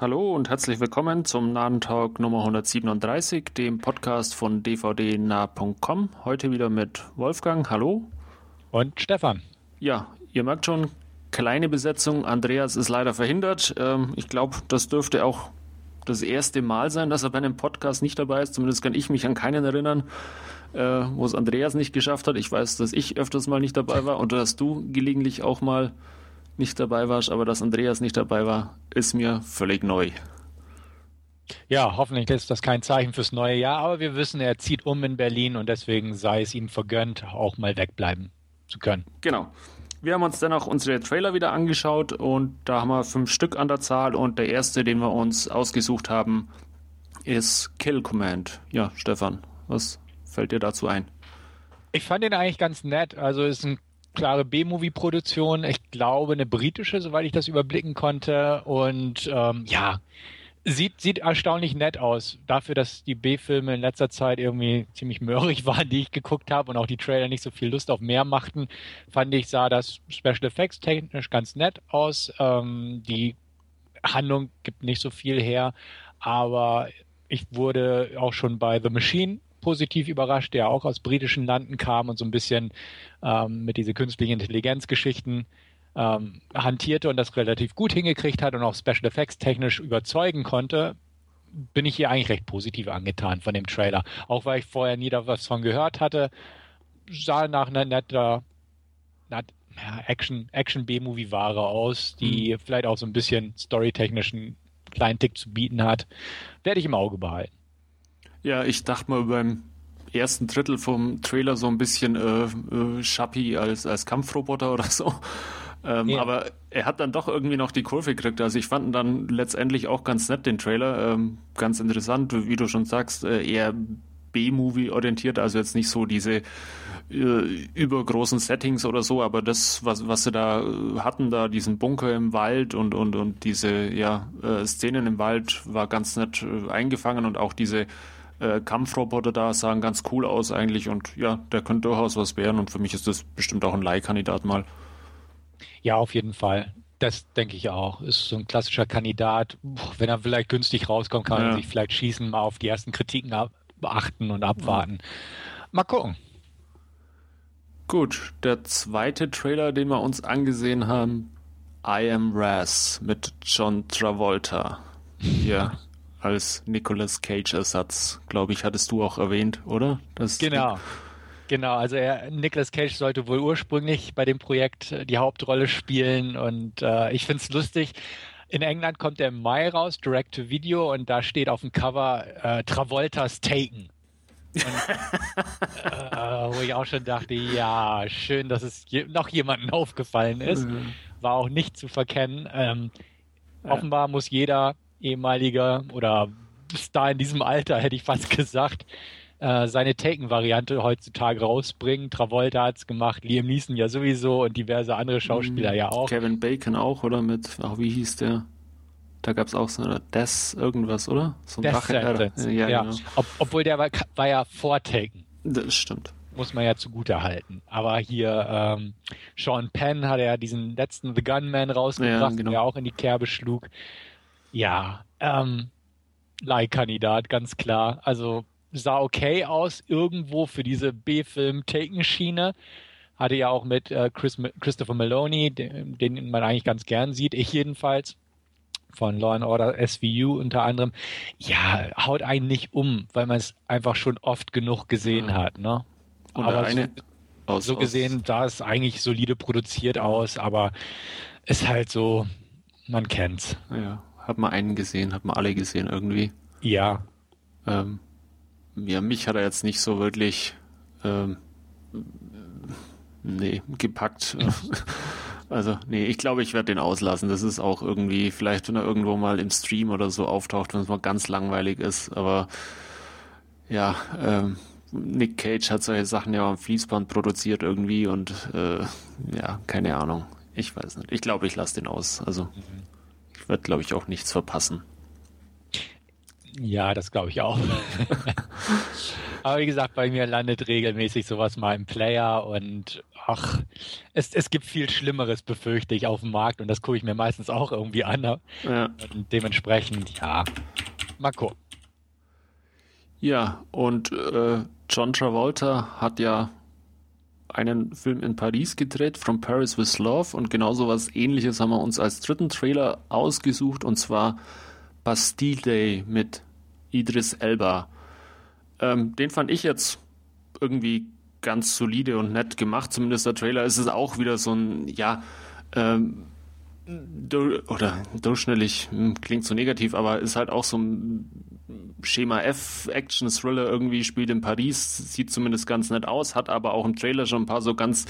Hallo und herzlich willkommen zum Nahentalk Nummer 137, dem Podcast von dvdnah.com. Heute wieder mit Wolfgang. Hallo. Und Stefan. Ja, ihr merkt schon, kleine Besetzung. Andreas ist leider verhindert. Ähm, ich glaube, das dürfte auch das erste Mal sein, dass er bei einem Podcast nicht dabei ist. Zumindest kann ich mich an keinen erinnern, äh, wo es Andreas nicht geschafft hat. Ich weiß, dass ich öfters mal nicht dabei war und dass du gelegentlich auch mal nicht dabei warst, aber dass Andreas nicht dabei war, ist mir völlig neu. Ja, hoffentlich ist das kein Zeichen fürs neue Jahr, aber wir wissen, er zieht um in Berlin und deswegen sei es ihm vergönnt, auch mal wegbleiben zu können. Genau. Wir haben uns dann auch unsere Trailer wieder angeschaut und da haben wir fünf Stück an der Zahl und der erste, den wir uns ausgesucht haben, ist Kill Command. Ja, Stefan, was fällt dir dazu ein? Ich fand ihn eigentlich ganz nett. Also ist ein klare B-Movie-Produktion. Ich glaube, eine britische, soweit ich das überblicken konnte. Und ähm, ja, sieht, sieht erstaunlich nett aus. Dafür, dass die B-Filme in letzter Zeit irgendwie ziemlich mörrig waren, die ich geguckt habe und auch die Trailer nicht so viel Lust auf mehr machten, fand ich, sah das Special Effects technisch ganz nett aus. Ähm, die Handlung gibt nicht so viel her, aber ich wurde auch schon bei The Machine positiv überrascht, der auch aus britischen Landen kam und so ein bisschen ähm, mit diese künstlichen Intelligenzgeschichten ähm, hantierte und das relativ gut hingekriegt hat und auch Special Effects technisch überzeugen konnte, bin ich hier eigentlich recht positiv angetan von dem Trailer. Auch weil ich vorher nie da was von gehört hatte, sah nach einer netter Action, Action B-Movie-Ware aus, die mhm. vielleicht auch so ein bisschen storytechnischen kleinen Tick zu bieten hat. Werde ich im Auge behalten. Ja, ich dachte mal beim ersten Drittel vom Trailer so ein bisschen äh, äh, Shappi als, als Kampfroboter oder so. Ähm, ja. Aber er hat dann doch irgendwie noch die Kurve gekriegt. Also ich fand ihn dann letztendlich auch ganz nett, den Trailer. Ähm, ganz interessant, wie du schon sagst, äh, eher B-Movie orientiert, also jetzt nicht so diese äh, übergroßen Settings oder so, aber das, was, was sie da äh, hatten, da diesen Bunker im Wald und, und, und diese ja, äh, Szenen im Wald war ganz nett äh, eingefangen und auch diese äh, Kampfroboter da sahen ganz cool aus eigentlich und ja, der könnte durchaus was werden und für mich ist das bestimmt auch ein Leihkandidat mal. Ja, auf jeden Fall. Das denke ich auch. Ist so ein klassischer Kandidat. Wenn er vielleicht günstig rauskommt, kann ja. er sich vielleicht schießen, mal auf die ersten Kritiken beachten und abwarten. Mal gucken. Gut, der zweite Trailer, den wir uns angesehen haben, I Am Raz mit John Travolta. Hier als Nicolas Cage-Ersatz, glaube ich, hattest du auch erwähnt, oder? Das genau. Genau, also er, Nicolas Cage sollte wohl ursprünglich bei dem Projekt äh, die Hauptrolle spielen und äh, ich finde es lustig. In England kommt der im Mai raus, Direct to Video, und da steht auf dem Cover äh, Travoltas Taken. Und, äh, wo ich auch schon dachte, ja, schön, dass es je noch jemandem aufgefallen ist. Mhm. War auch nicht zu verkennen. Ähm. Offenbar muss jeder ehemaliger oder Star in diesem Alter, hätte ich fast gesagt, äh, seine Taken-Variante heutzutage rausbringen. Travolta hat's gemacht, Liam Neeson ja sowieso und diverse andere Schauspieler mhm. ja auch. Kevin Bacon auch, oder? Mit, ach, wie hieß der? Da gab's auch so eine Death irgendwas, oder? So ein Rache, äh, ja, ja. Genau. Ob, obwohl der war, war ja vor Taken. Das stimmt. Muss man ja zugute halten. Aber hier, ähm, Sean Penn hat ja diesen letzten The Gunman rausgebracht, ja, genau. der auch in die Kerbe schlug. Ja, ähm, Leihkandidat, ganz klar. Also sah okay aus, irgendwo für diese B-Film-Taken-Schiene. Hatte ja auch mit äh, Chris, Christopher Maloney, den, den man eigentlich ganz gern sieht, ich jedenfalls von Law and Order SVU unter anderem, ja, haut einen nicht um, weil man es einfach schon oft genug gesehen ja. hat, ne? Aber eine, so, aus, so gesehen sah es eigentlich solide produziert aus, aber ist halt so, man kennt's. Ja, hat man einen gesehen, hat man alle gesehen irgendwie. Ja. Ähm, ja, mich hat er jetzt nicht so wirklich ähm, nee, gepackt. also, nee, ich glaube, ich werde den auslassen. Das ist auch irgendwie, vielleicht wenn er irgendwo mal im Stream oder so auftaucht, wenn es mal ganz langweilig ist, aber ja, ähm, Nick Cage hat solche Sachen ja am Fließband produziert irgendwie und äh, ja, keine Ahnung. Ich weiß nicht. Ich glaube, ich lasse den aus. Also mhm. Werde, glaube ich, auch nichts verpassen. Ja, das glaube ich auch. Aber wie gesagt, bei mir landet regelmäßig sowas mal im Player und ach, es, es gibt viel Schlimmeres, befürchte ich, auf dem Markt und das gucke ich mir meistens auch irgendwie an. Ja. Und dementsprechend, ja, mal gucken. Ja, und äh, John Travolta hat ja einen Film in Paris gedreht, From Paris with Love, und genauso was ähnliches haben wir uns als dritten Trailer ausgesucht, und zwar Bastille Day mit Idris Elba. Ähm, den fand ich jetzt irgendwie ganz solide und nett gemacht, zumindest der Trailer. ist Es auch wieder so ein, ja, ähm, oder durchschnittlich hm, klingt so negativ, aber ist halt auch so ein Schema F Action Thriller irgendwie spielt in Paris, sieht zumindest ganz nett aus, hat aber auch im Trailer schon ein paar so ganz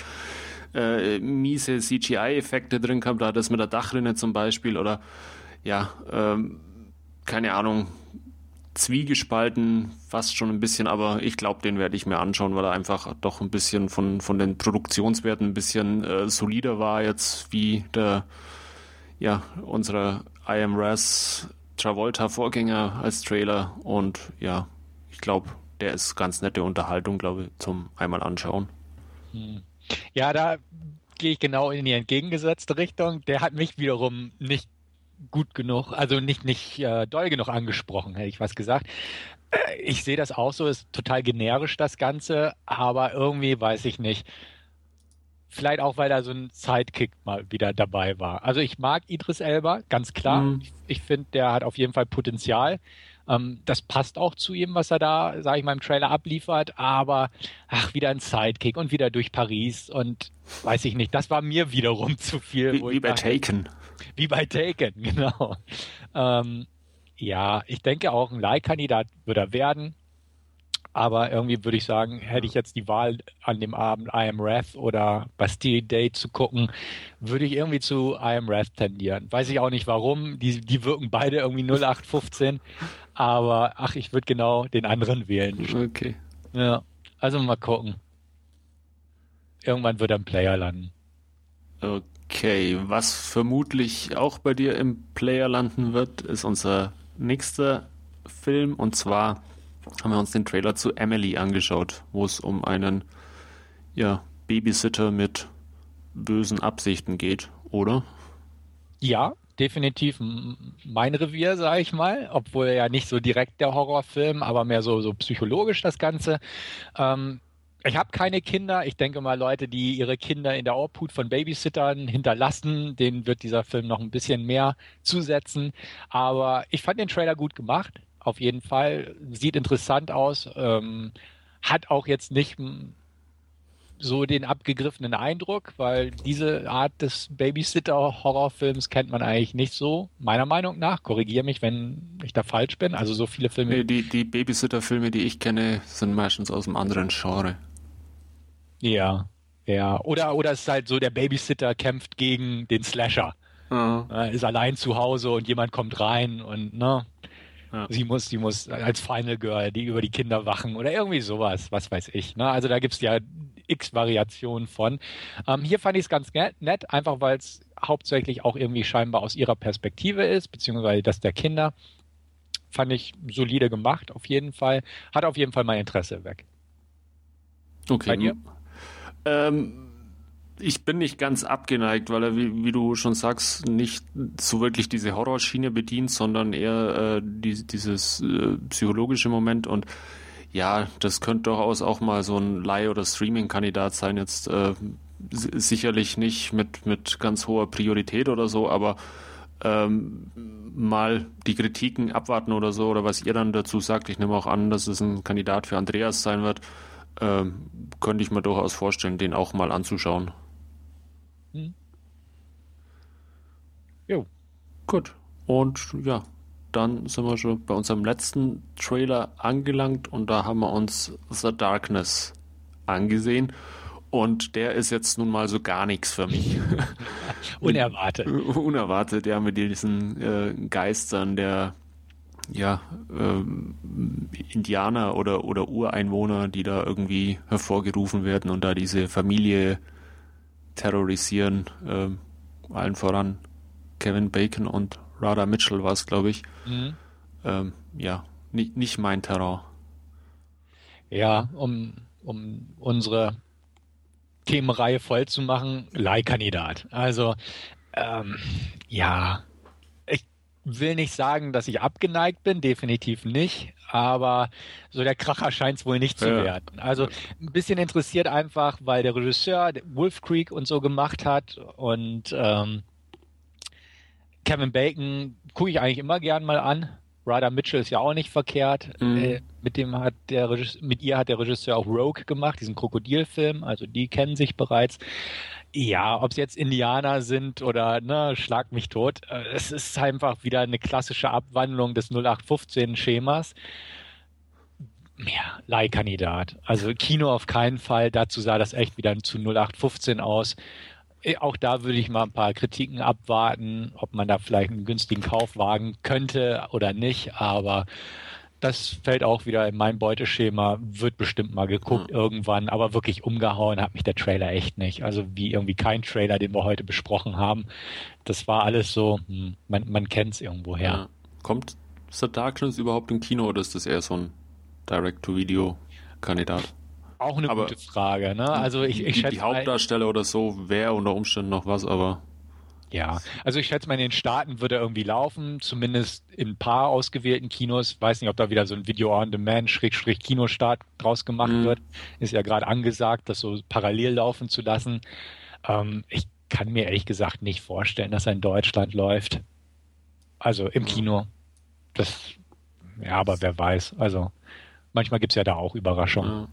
äh, miese CGI-Effekte drin gehabt, da das mit der Dachrinne zum Beispiel oder ja, ähm, keine Ahnung, zwiegespalten, fast schon ein bisschen, aber ich glaube, den werde ich mir anschauen, weil er einfach doch ein bisschen von, von den Produktionswerten ein bisschen äh, solider war jetzt wie der, ja, unsere IMRS Travolta-Vorgänger als Trailer und ja, ich glaube, der ist ganz nette Unterhaltung, glaube ich, zum einmal anschauen. Hm. Ja, da gehe ich genau in die entgegengesetzte Richtung. Der hat mich wiederum nicht gut genug, also nicht, nicht äh, doll genug angesprochen, hätte ich was gesagt. Äh, ich sehe das auch so, ist total generisch das Ganze, aber irgendwie weiß ich nicht. Vielleicht auch, weil da so ein Sidekick mal wieder dabei war. Also ich mag Idris Elba, ganz klar. Mhm. Ich, ich finde, der hat auf jeden Fall Potenzial. Ähm, das passt auch zu ihm, was er da, sage ich mal, im Trailer abliefert. Aber ach, wieder ein Sidekick und wieder durch Paris und weiß ich nicht. Das war mir wiederum zu viel. Wie, wie bei Taken. Wie bei Taken, genau. Ähm, ja, ich denke auch, ein Leihkandidat wird er werden. Aber irgendwie würde ich sagen, hätte ich jetzt die Wahl an dem Abend I Am Wrath oder Bastille Day zu gucken, würde ich irgendwie zu I Am Wrath tendieren. Weiß ich auch nicht warum. Die, die wirken beide irgendwie 0815. Aber ach, ich würde genau den anderen wählen. Okay. Ja. Also mal gucken. Irgendwann wird er im Player landen. Okay, was vermutlich auch bei dir im Player landen wird, ist unser nächster Film und zwar haben wir uns den Trailer zu Emily angeschaut, wo es um einen ja, Babysitter mit bösen Absichten geht, oder? Ja, definitiv mein Revier, sage ich mal, obwohl ja nicht so direkt der Horrorfilm, aber mehr so, so psychologisch das Ganze. Ähm, ich habe keine Kinder. Ich denke mal, Leute, die ihre Kinder in der Obhut von Babysittern hinterlassen, denen wird dieser Film noch ein bisschen mehr zusetzen. Aber ich fand den Trailer gut gemacht auf jeden Fall. Sieht interessant aus. Ähm, hat auch jetzt nicht so den abgegriffenen Eindruck, weil diese Art des Babysitter-Horrorfilms kennt man eigentlich nicht so, meiner Meinung nach. Korrigiere mich, wenn ich da falsch bin. Also so viele Filme. Die, die Babysitter-Filme, die ich kenne, sind meistens aus einem anderen Genre. Ja, ja. Oder, oder es ist halt so, der Babysitter kämpft gegen den Slasher. Mhm. Er ist allein zu Hause und jemand kommt rein und, ne? Ja. Sie muss, sie muss als Final Girl, die über die Kinder wachen oder irgendwie sowas, was weiß ich. Ne? Also da gibt es ja x Variationen von. Ähm, hier fand ich es ganz nett, einfach weil es hauptsächlich auch irgendwie scheinbar aus ihrer Perspektive ist, beziehungsweise das der Kinder. Fand ich solide gemacht, auf jeden Fall. Hat auf jeden Fall mein Interesse weg. Okay. Bei dir? Ähm, ich bin nicht ganz abgeneigt, weil er, wie, wie, du schon sagst, nicht so wirklich diese Horrorschiene bedient, sondern eher äh, die, dieses äh, psychologische Moment und ja, das könnte durchaus auch mal so ein Leih- oder Streaming-Kandidat sein. Jetzt äh, sicherlich nicht mit, mit ganz hoher Priorität oder so, aber ähm, mal die Kritiken abwarten oder so oder was ihr dann dazu sagt. Ich nehme auch an, dass es ein Kandidat für Andreas sein wird. Ähm, könnte ich mir durchaus vorstellen, den auch mal anzuschauen. Hm. Jo. Gut. Und ja, dann sind wir schon bei unserem letzten Trailer angelangt und da haben wir uns The Darkness angesehen. Und der ist jetzt nun mal so gar nichts für mich. Unerwartet. Unerwartet, ja, mit diesen äh, Geistern der ja, äh, Indianer oder, oder Ureinwohner, die da irgendwie hervorgerufen werden und da diese Familie terrorisieren. Äh, allen voran Kevin Bacon und Rada Mitchell war es, glaube ich. Mhm. Ähm, ja, nicht, nicht mein Terror. Ja, um, um unsere Themenreihe voll zu machen, Leihkandidat. Also, ähm, ja, ich will nicht sagen, dass ich abgeneigt bin, definitiv nicht, aber so der Kracher scheint es wohl nicht zu ja. werden. Also ein bisschen interessiert einfach, weil der Regisseur Wolf Creek und so gemacht hat und ähm, Kevin Bacon gucke ich eigentlich immer gern mal an. Ryder Mitchell ist ja auch nicht verkehrt. Mhm. Äh, mit dem hat der Regisseur, mit ihr hat der Regisseur auch Rogue gemacht, diesen Krokodilfilm. Also die kennen sich bereits. Ja, ob es jetzt Indianer sind oder ne, schlag mich tot. Äh, es ist einfach wieder eine klassische Abwandlung des 0815-Schemas. Ja, Leihkandidat. Also Kino auf keinen Fall. Dazu sah das echt wieder zu 0815 aus. Äh, auch da würde ich mal ein paar Kritiken abwarten, ob man da vielleicht einen günstigen Kauf wagen könnte oder nicht. Aber das fällt auch wieder in mein Beuteschema, wird bestimmt mal geguckt mhm. irgendwann, aber wirklich umgehauen hat mich der Trailer echt nicht. Also wie irgendwie kein Trailer, den wir heute besprochen haben. Das war alles so, hm, man, man kennt es irgendwoher. Ja. Kommt The Darkness überhaupt im Kino oder ist das eher so ein Direct-to-Video-Kandidat? Auch eine aber gute Frage. Ne? Also ich, ich schätze die Hauptdarsteller oder so wäre unter Umständen noch was, aber ja, also ich schätze mal, in den Staaten würde er irgendwie laufen, zumindest in ein paar ausgewählten Kinos. Weiß nicht, ob da wieder so ein Video-on-Demand-Kinostart draus gemacht mhm. wird. Ist ja gerade angesagt, das so parallel laufen zu lassen. Ähm, ich kann mir ehrlich gesagt nicht vorstellen, dass er in Deutschland läuft. Also im Kino. Das, ja, aber wer weiß. Also manchmal gibt es ja da auch Überraschungen. Ja.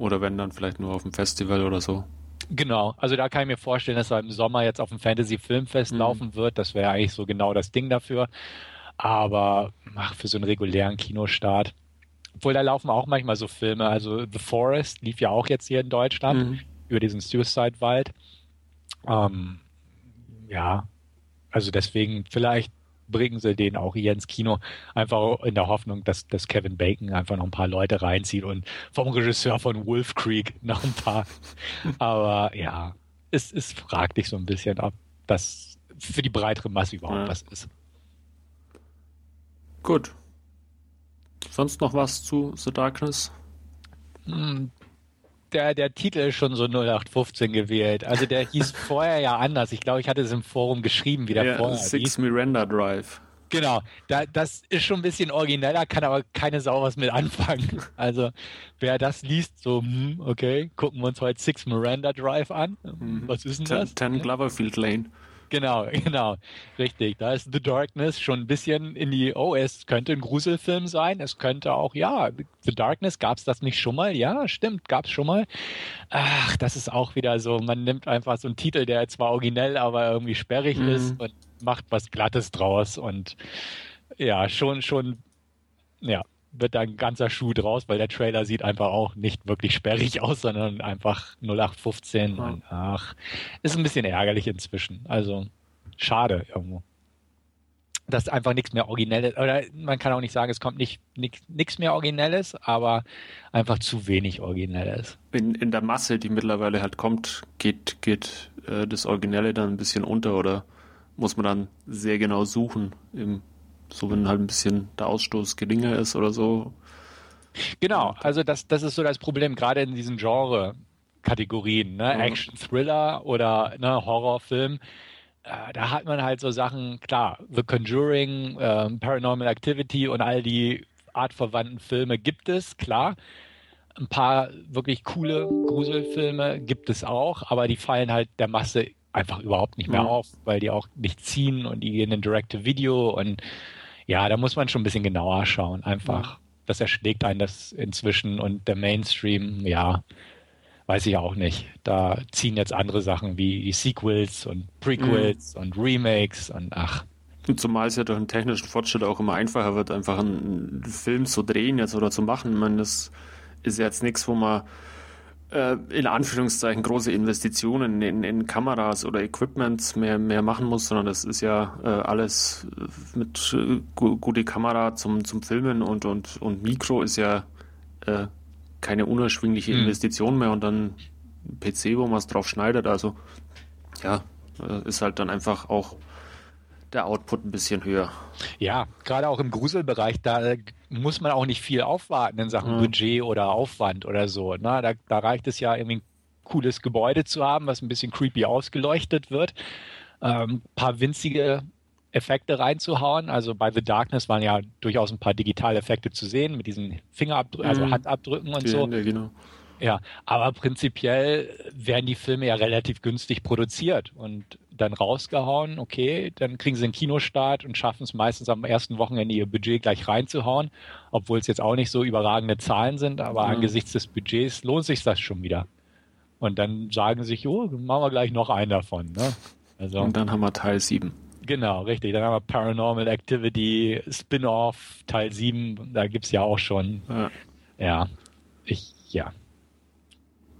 Oder wenn dann vielleicht nur auf dem Festival oder so. Genau, also da kann ich mir vorstellen, dass er im Sommer jetzt auf dem Fantasy Filmfest mhm. laufen wird. Das wäre eigentlich so genau das Ding dafür. Aber ach, für so einen regulären Kinostart. Obwohl da laufen auch manchmal so Filme. Also The Forest lief ja auch jetzt hier in Deutschland mhm. über diesen Suicide-Wald. Ähm, ja, also deswegen vielleicht bringen sie den auch hier ins Kino, einfach in der Hoffnung, dass, dass Kevin Bacon einfach noch ein paar Leute reinzieht und vom Regisseur von Wolf Creek noch ein paar. Aber ja, es, es fragt dich so ein bisschen, ob das für die breitere Masse überhaupt ja. was ist. Gut. Sonst noch was zu The Darkness? Der, der Titel ist schon so 0815 gewählt. Also der hieß vorher ja anders. Ich glaube, ich hatte es im Forum geschrieben, wie der ja, vorher Six hieß. Miranda Drive. Genau, da, das ist schon ein bisschen origineller, kann aber keine Sau was mit anfangen. Also wer das liest, so, hm, okay, gucken wir uns heute Six Miranda Drive an. Mhm. Was ist denn ten, das? Ten Gloverfield Lane. Genau, genau. Richtig. Da ist The Darkness schon ein bisschen in die, oh, es könnte ein Gruselfilm sein. Es könnte auch, ja, The Darkness, gab es das nicht schon mal? Ja, stimmt, gab es schon mal. Ach, das ist auch wieder so, man nimmt einfach so einen Titel, der zwar originell, aber irgendwie sperrig mhm. ist und macht was Glattes draus und ja, schon, schon, ja, wird da ein ganzer Schuh draus, weil der Trailer sieht einfach auch nicht wirklich sperrig aus, sondern einfach 0815. Ja. Und, ach, ist ein bisschen ärgerlich inzwischen. Also schade irgendwo. Dass einfach nichts mehr Originelles, oder man kann auch nicht sagen, es kommt nicht nichts mehr Originelles, aber einfach zu wenig Originelles. In, in der Masse, die mittlerweile halt kommt, geht, geht äh, das Originelle dann ein bisschen unter oder muss man dann sehr genau suchen im so wenn halt ein bisschen der Ausstoß geringer ist oder so. Genau, also das, das ist so das Problem, gerade in diesen Genre-Kategorien, ne? Mhm. Action, Thriller oder ne, Horrorfilm. Äh, da hat man halt so Sachen, klar, The Conjuring, äh, Paranormal Activity und all die artverwandten Filme gibt es, klar. Ein paar wirklich coole Gruselfilme gibt es auch, aber die fallen halt der Masse einfach überhaupt nicht mehr mhm. auf, weil die auch nicht ziehen und die gehen in Direct-to-Video und ja, da muss man schon ein bisschen genauer schauen. Einfach, das erschlägt einen das inzwischen und der Mainstream, ja, weiß ich auch nicht. Da ziehen jetzt andere Sachen wie Sequels und Prequels mhm. und Remakes und ach. Zumal es ja durch den technischen Fortschritt auch immer einfacher wird, einfach einen Film zu drehen jetzt oder zu machen. Ich meine, das ist jetzt nichts, wo man äh, in Anführungszeichen große Investitionen in, in, Kameras oder Equipment mehr, mehr machen muss, sondern das ist ja äh, alles mit äh, gu gute Kamera zum, zum Filmen und, und, und Mikro ist ja äh, keine unerschwingliche mhm. Investition mehr und dann PC, wo man es drauf schneidet. Also ja, äh, ist halt dann einfach auch der Output ein bisschen höher. Ja, gerade auch im Gruselbereich, da muss man auch nicht viel aufwarten in Sachen mhm. Budget oder Aufwand oder so. Na, da, da reicht es ja irgendwie ein cooles Gebäude zu haben, was ein bisschen creepy ausgeleuchtet wird. Ein ähm, paar winzige Effekte reinzuhauen. Also bei The Darkness waren ja durchaus ein paar Digitaleffekte zu sehen mit diesen Fingerabdrücken, also mhm. Handabdrücken und so. Ja, genau. Ja, aber prinzipiell werden die Filme ja relativ günstig produziert und dann rausgehauen. Okay, dann kriegen sie einen Kinostart und schaffen es meistens am ersten Wochenende ihr Budget gleich reinzuhauen, obwohl es jetzt auch nicht so überragende Zahlen sind, aber mhm. angesichts des Budgets lohnt sich das schon wieder. Und dann sagen sie sich, oh, machen wir gleich noch einen davon. Ne? Also, und dann haben wir Teil 7. Genau, richtig. Dann haben wir Paranormal Activity, Spin-off, Teil 7, da gibt es ja auch schon. Ja. ja. Ich, ja.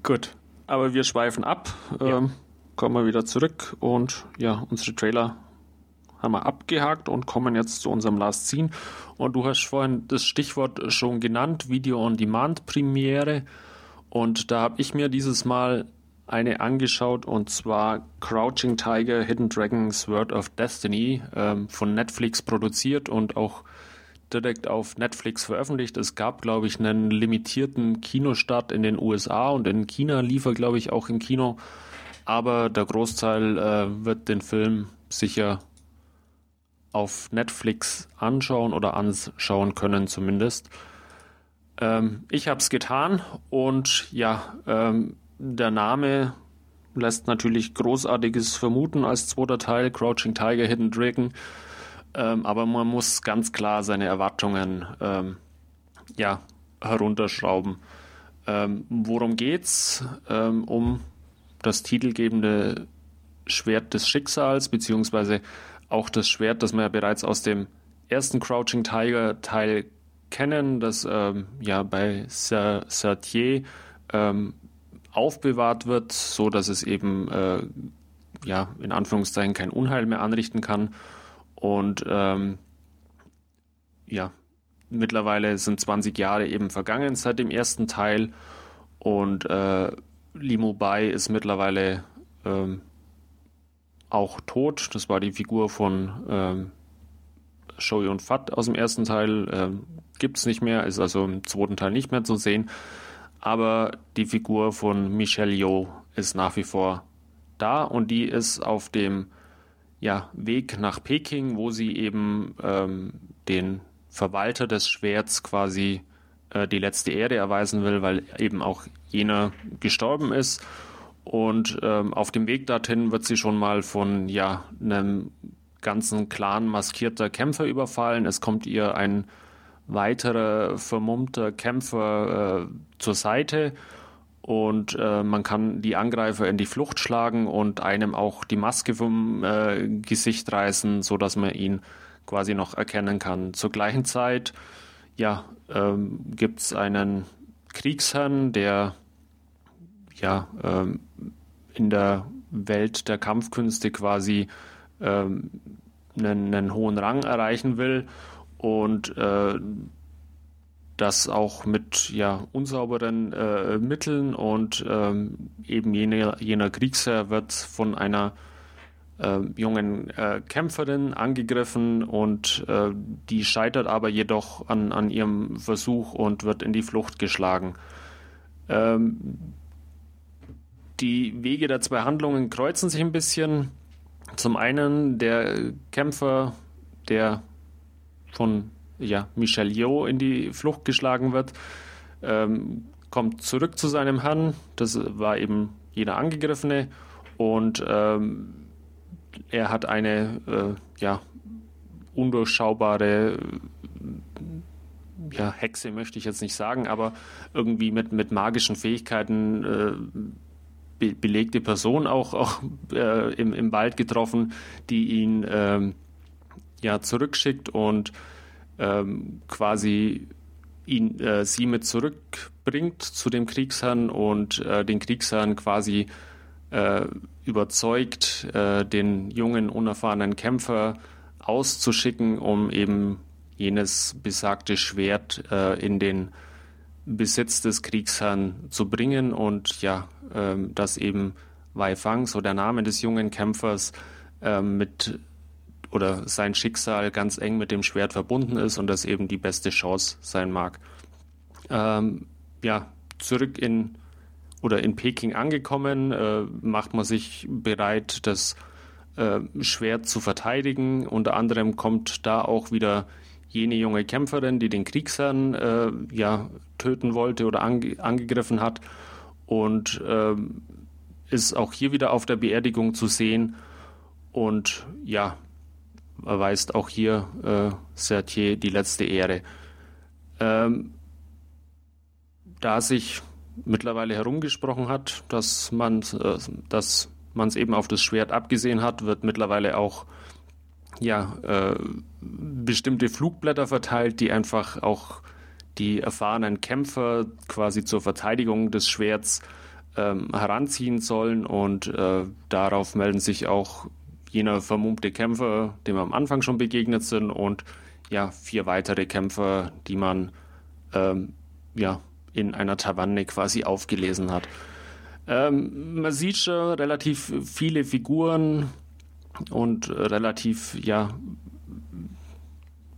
Gut, aber wir schweifen ab, ja. ähm, kommen wir wieder zurück und ja, unsere Trailer haben wir abgehakt und kommen jetzt zu unserem Last Scene. Und du hast vorhin das Stichwort schon genannt, Video on Demand Premiere. Und da habe ich mir dieses Mal eine angeschaut und zwar Crouching Tiger, Hidden Dragon, Sword of Destiny ähm, von Netflix produziert und auch direkt auf Netflix veröffentlicht. Es gab, glaube ich, einen limitierten Kinostart in den USA und in China lief er, glaube ich, auch im Kino. Aber der Großteil äh, wird den Film sicher auf Netflix anschauen oder anschauen können zumindest. Ähm, ich habe es getan und ja, ähm, der Name lässt natürlich Großartiges vermuten als zweiter Teil, Crouching Tiger, Hidden Dragon. Ähm, aber man muss ganz klar seine Erwartungen ähm, ja, herunterschrauben. Ähm, worum geht's? Ähm, um das titelgebende Schwert des Schicksals, beziehungsweise auch das Schwert, das wir ja bereits aus dem ersten Crouching Tiger Teil kennen, das ähm, ja bei Sartier ähm, aufbewahrt wird, so dass es eben äh, ja in Anführungszeichen kein Unheil mehr anrichten kann. Und ähm, ja, mittlerweile sind 20 Jahre eben vergangen seit dem ersten Teil und äh, Limo Bai ist mittlerweile ähm, auch tot. Das war die Figur von ähm, Shoei und Fat aus dem ersten Teil. Ähm, Gibt es nicht mehr, ist also im zweiten Teil nicht mehr zu sehen aber die Figur von Michelle Yeoh ist nach wie vor da und die ist auf dem ja, Weg nach Peking, wo sie eben ähm, den Verwalter des Schwerts quasi äh, die letzte Ehre erweisen will, weil eben auch jener gestorben ist. Und ähm, auf dem Weg dorthin wird sie schon mal von ja, einem ganzen Clan maskierter Kämpfer überfallen. Es kommt ihr ein weiterer vermummter Kämpfer äh, zur Seite und äh, man kann die Angreifer in die Flucht schlagen und einem auch die Maske vom äh, Gesicht reißen, so dass man ihn quasi noch erkennen kann. Zur gleichen Zeit ja, ähm, gibt es einen Kriegsherrn, der ja ähm, in der Welt der Kampfkünste quasi ähm, einen, einen hohen Rang erreichen will und äh, das auch mit ja, unsauberen äh, Mitteln und ähm, eben jener, jener Kriegsherr wird von einer äh, jungen äh, Kämpferin angegriffen und äh, die scheitert aber jedoch an, an ihrem Versuch und wird in die Flucht geschlagen. Ähm, die Wege der zwei Handlungen kreuzen sich ein bisschen. Zum einen der Kämpfer, der von ja, Michel Yeoh in die Flucht geschlagen wird, ähm, kommt zurück zu seinem Herrn, das war eben jeder Angegriffene, und ähm, er hat eine äh, ja, undurchschaubare ja, Hexe möchte ich jetzt nicht sagen, aber irgendwie mit, mit magischen Fähigkeiten äh, be belegte Person auch, auch äh, im, im Wald getroffen, die ihn ähm, ja zurückschickt und ähm, quasi ihn, äh, sie mit zurückbringt zu dem Kriegsherrn und äh, den Kriegsherrn quasi äh, überzeugt, äh, den jungen, unerfahrenen Kämpfer auszuschicken, um eben jenes besagte Schwert äh, in den Besitz des Kriegsherrn zu bringen und ja, ähm, dass eben Wei Fang, so der Name des jungen Kämpfers, ähm, mit oder sein Schicksal ganz eng mit dem Schwert verbunden ist und das eben die beste Chance sein mag. Ähm, ja, zurück in oder in Peking angekommen, äh, macht man sich bereit, das äh, Schwert zu verteidigen. Unter anderem kommt da auch wieder jene junge Kämpferin, die den Kriegsherrn äh, ja töten wollte oder ange angegriffen hat und äh, ist auch hier wieder auf der Beerdigung zu sehen und ja erweist auch hier äh, Sertier die letzte Ehre. Ähm, da sich mittlerweile herumgesprochen hat, dass man äh, dass man es eben auf das Schwert abgesehen hat, wird mittlerweile auch ja äh, bestimmte Flugblätter verteilt, die einfach auch die erfahrenen Kämpfer quasi zur Verteidigung des Schwerts ähm, heranziehen sollen. Und äh, darauf melden sich auch jener vermummte Kämpfer, dem wir am Anfang schon begegnet sind und ja vier weitere Kämpfer, die man ähm, ja in einer Tavanne quasi aufgelesen hat. Ähm, man sieht schon relativ viele Figuren und relativ ja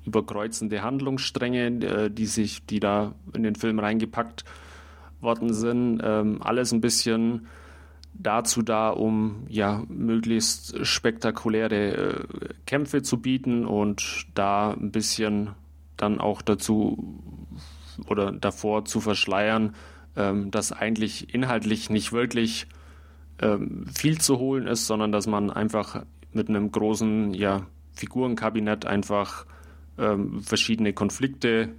überkreuzende Handlungsstränge, äh, die sich, die da in den Film reingepackt worden sind. Ähm, alles ein bisschen dazu da, um ja möglichst spektakuläre äh, Kämpfe zu bieten und da ein bisschen dann auch dazu oder davor zu verschleiern, ähm, dass eigentlich inhaltlich nicht wirklich ähm, viel zu holen ist, sondern dass man einfach mit einem großen ja, Figurenkabinett einfach ähm, verschiedene Konflikte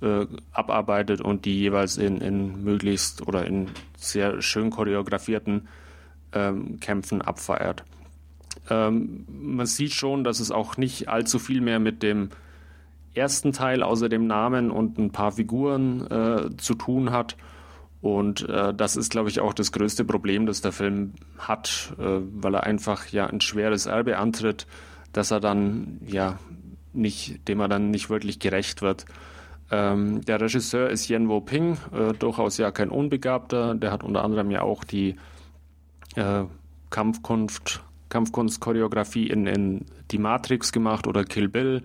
äh, abarbeitet und die jeweils in, in möglichst oder in sehr schön choreografierten ähm, Kämpfen abfeiert. Ähm, man sieht schon, dass es auch nicht allzu viel mehr mit dem ersten Teil außer dem Namen und ein paar Figuren äh, zu tun hat. Und äh, das ist, glaube ich, auch das größte Problem, das der Film hat, äh, weil er einfach ja ein schweres Erbe antritt, dass er dann ja nicht, dem er dann nicht wirklich gerecht wird. Ähm, der Regisseur ist Yen Wo Ping, äh, durchaus ja kein Unbegabter. Der hat unter anderem ja auch die äh, Kampfkunst, Kampfkunstchoreografie in, in Die Matrix gemacht oder Kill Bill.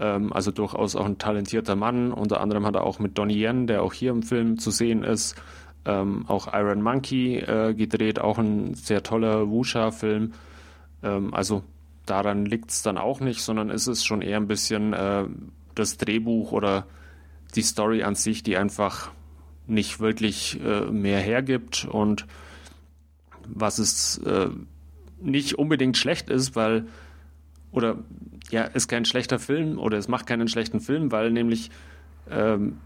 Ähm, also durchaus auch ein talentierter Mann. Unter anderem hat er auch mit Donnie Yen, der auch hier im Film zu sehen ist, ähm, auch Iron Monkey äh, gedreht, auch ein sehr toller Wuxia-Film. Ähm, also daran liegt es dann auch nicht, sondern ist es schon eher ein bisschen äh, das Drehbuch oder die Story an sich, die einfach nicht wirklich äh, mehr hergibt und was es äh, nicht unbedingt schlecht ist, weil oder ja, ist kein schlechter Film oder es macht keinen schlechten Film, weil nämlich ähm,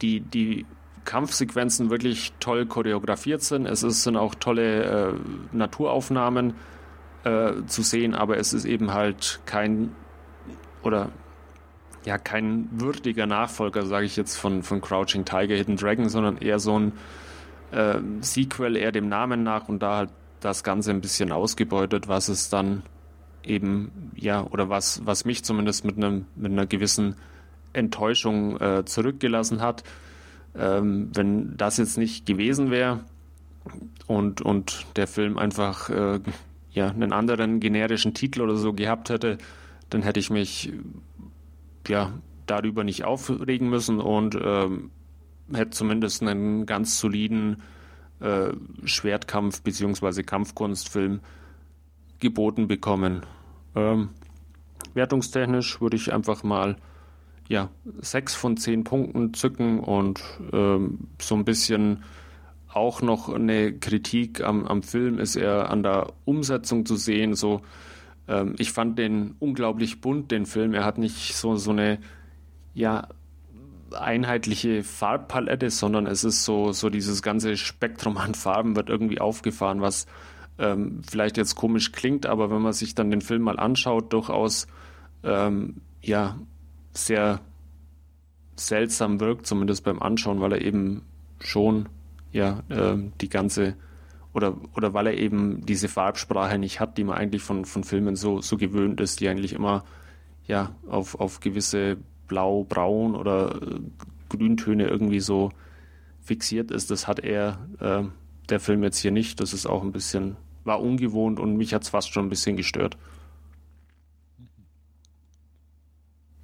die, die Kampfsequenzen wirklich toll choreografiert sind. Es ist, sind auch tolle äh, Naturaufnahmen äh, zu sehen, aber es ist eben halt kein oder ja kein würdiger Nachfolger, sage ich jetzt von, von Crouching Tiger, Hidden Dragon, sondern eher so ein äh, Sequel, eher dem Namen nach und da halt das Ganze ein bisschen ausgebeutet, was es dann eben, ja, oder was, was mich zumindest mit einem, mit einer gewissen Enttäuschung äh, zurückgelassen hat. Ähm, wenn das jetzt nicht gewesen wäre und, und der Film einfach äh, ja, einen anderen generischen Titel oder so gehabt hätte, dann hätte ich mich ja darüber nicht aufregen müssen und ähm, hätte zumindest einen ganz soliden äh, Schwertkampf- bzw. Kampfkunstfilm geboten bekommen. Ähm, wertungstechnisch würde ich einfach mal ja, sechs von zehn Punkten zücken und ähm, so ein bisschen auch noch eine Kritik am, am Film ist eher an der Umsetzung zu sehen. So, ähm, ich fand den unglaublich bunt, den Film. Er hat nicht so, so eine ja, einheitliche Farbpalette, sondern es ist so, so dieses ganze Spektrum an Farben wird irgendwie aufgefahren, was ähm, vielleicht jetzt komisch klingt, aber wenn man sich dann den Film mal anschaut, durchaus ähm, ja sehr seltsam wirkt, zumindest beim Anschauen, weil er eben schon ja äh, die ganze oder oder weil er eben diese Farbsprache nicht hat, die man eigentlich von von Filmen so so gewöhnt ist, die eigentlich immer ja auf auf gewisse blau, braun oder äh, Grüntöne irgendwie so fixiert ist. Das hat er äh, der Film jetzt hier nicht. Das ist auch ein bisschen, war ungewohnt und mich hat es fast schon ein bisschen gestört.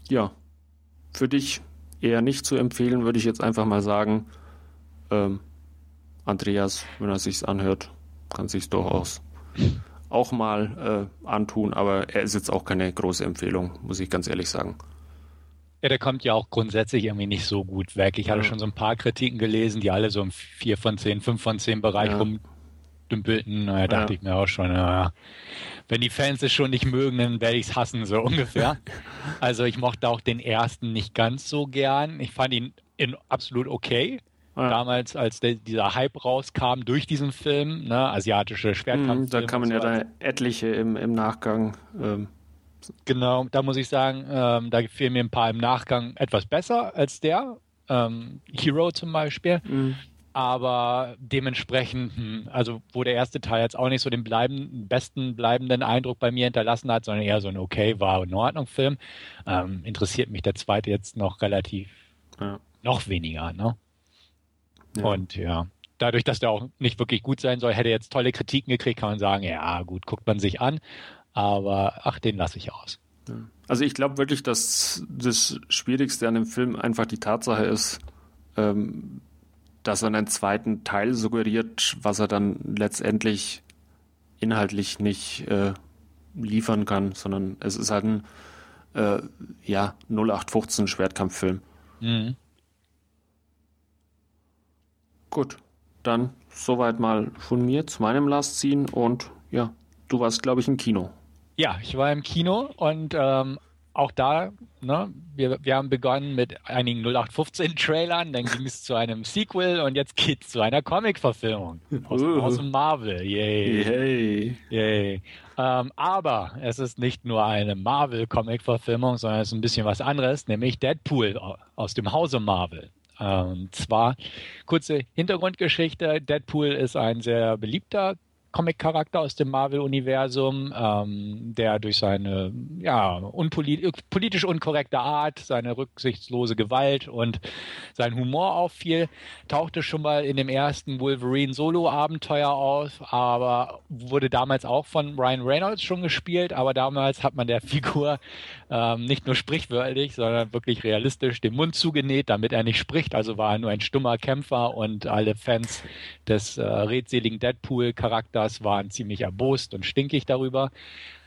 Ja, für dich eher nicht zu empfehlen, würde ich jetzt einfach mal sagen. Ähm, Andreas, wenn er sich's anhört, kann sich's durchaus auch mal äh, antun, aber er ist jetzt auch keine große Empfehlung, muss ich ganz ehrlich sagen. Ja, der kommt ja auch grundsätzlich irgendwie nicht so gut weg. Ich hatte schon so ein paar Kritiken gelesen, die alle so im 4 von 10, 5 von 10 Bereich ja. rumdümpelten. Da dachte ja. ich mir auch schon, ja, wenn die Fans es schon nicht mögen, dann werde ich es hassen, so ungefähr. also ich mochte auch den ersten nicht ganz so gern. Ich fand ihn in, absolut okay. Ja. Damals, als der, dieser Hype rauskam durch diesen Film, ne, asiatische Schwertkampf. Mhm, da kamen so ja da etliche im, im Nachgang. Ähm. Genau, da muss ich sagen, ähm, da fehlen mir ein paar im Nachgang etwas besser als der. Ähm, Hero zum Beispiel. Mhm. Aber dementsprechend, hm, also wo der erste Teil jetzt auch nicht so den bleibenden, besten bleibenden Eindruck bei mir hinterlassen hat, sondern eher so ein okay, war in Ordnung Film, ähm, interessiert mich der zweite jetzt noch relativ ja. noch weniger. Ne? Ja. Und ja, dadurch, dass der auch nicht wirklich gut sein soll, hätte er jetzt tolle Kritiken gekriegt, kann man sagen, ja gut, guckt man sich an. Aber ach, den lasse ich aus. Also ich glaube wirklich, dass das Schwierigste an dem Film einfach die Tatsache ist, ähm, dass er einen zweiten Teil suggeriert, was er dann letztendlich inhaltlich nicht äh, liefern kann, sondern es ist halt ein äh, ja, 0815 Schwertkampffilm. Mhm. Gut, dann soweit mal von mir zu meinem Last Scene und ja, du warst, glaube ich, im Kino. Ja, ich war im Kino und ähm, auch da, ne, wir, wir haben begonnen mit einigen 0815-Trailern, dann ging es zu einem Sequel und jetzt geht es zu einer Comic-Verfilmung aus, uh. aus Marvel. Yay. Yay. Yay. Ähm, aber es ist nicht nur eine Marvel-Comic-Verfilmung, sondern es ist ein bisschen was anderes, nämlich Deadpool aus dem Hause Marvel. Und ähm, zwar kurze Hintergrundgeschichte. Deadpool ist ein sehr beliebter Comic-Charakter aus dem Marvel-Universum, ähm, der durch seine ja, unpolit politisch unkorrekte Art, seine rücksichtslose Gewalt und sein Humor auffiel, tauchte schon mal in dem ersten Wolverine-Solo-Abenteuer auf, aber wurde damals auch von Ryan Reynolds schon gespielt, aber damals hat man der Figur ähm, nicht nur sprichwörtlich, sondern wirklich realistisch den Mund zugenäht, damit er nicht spricht, also war er nur ein stummer Kämpfer und alle Fans des äh, redseligen Deadpool-Charakters Charakters waren ziemlich erbost und stinkig darüber.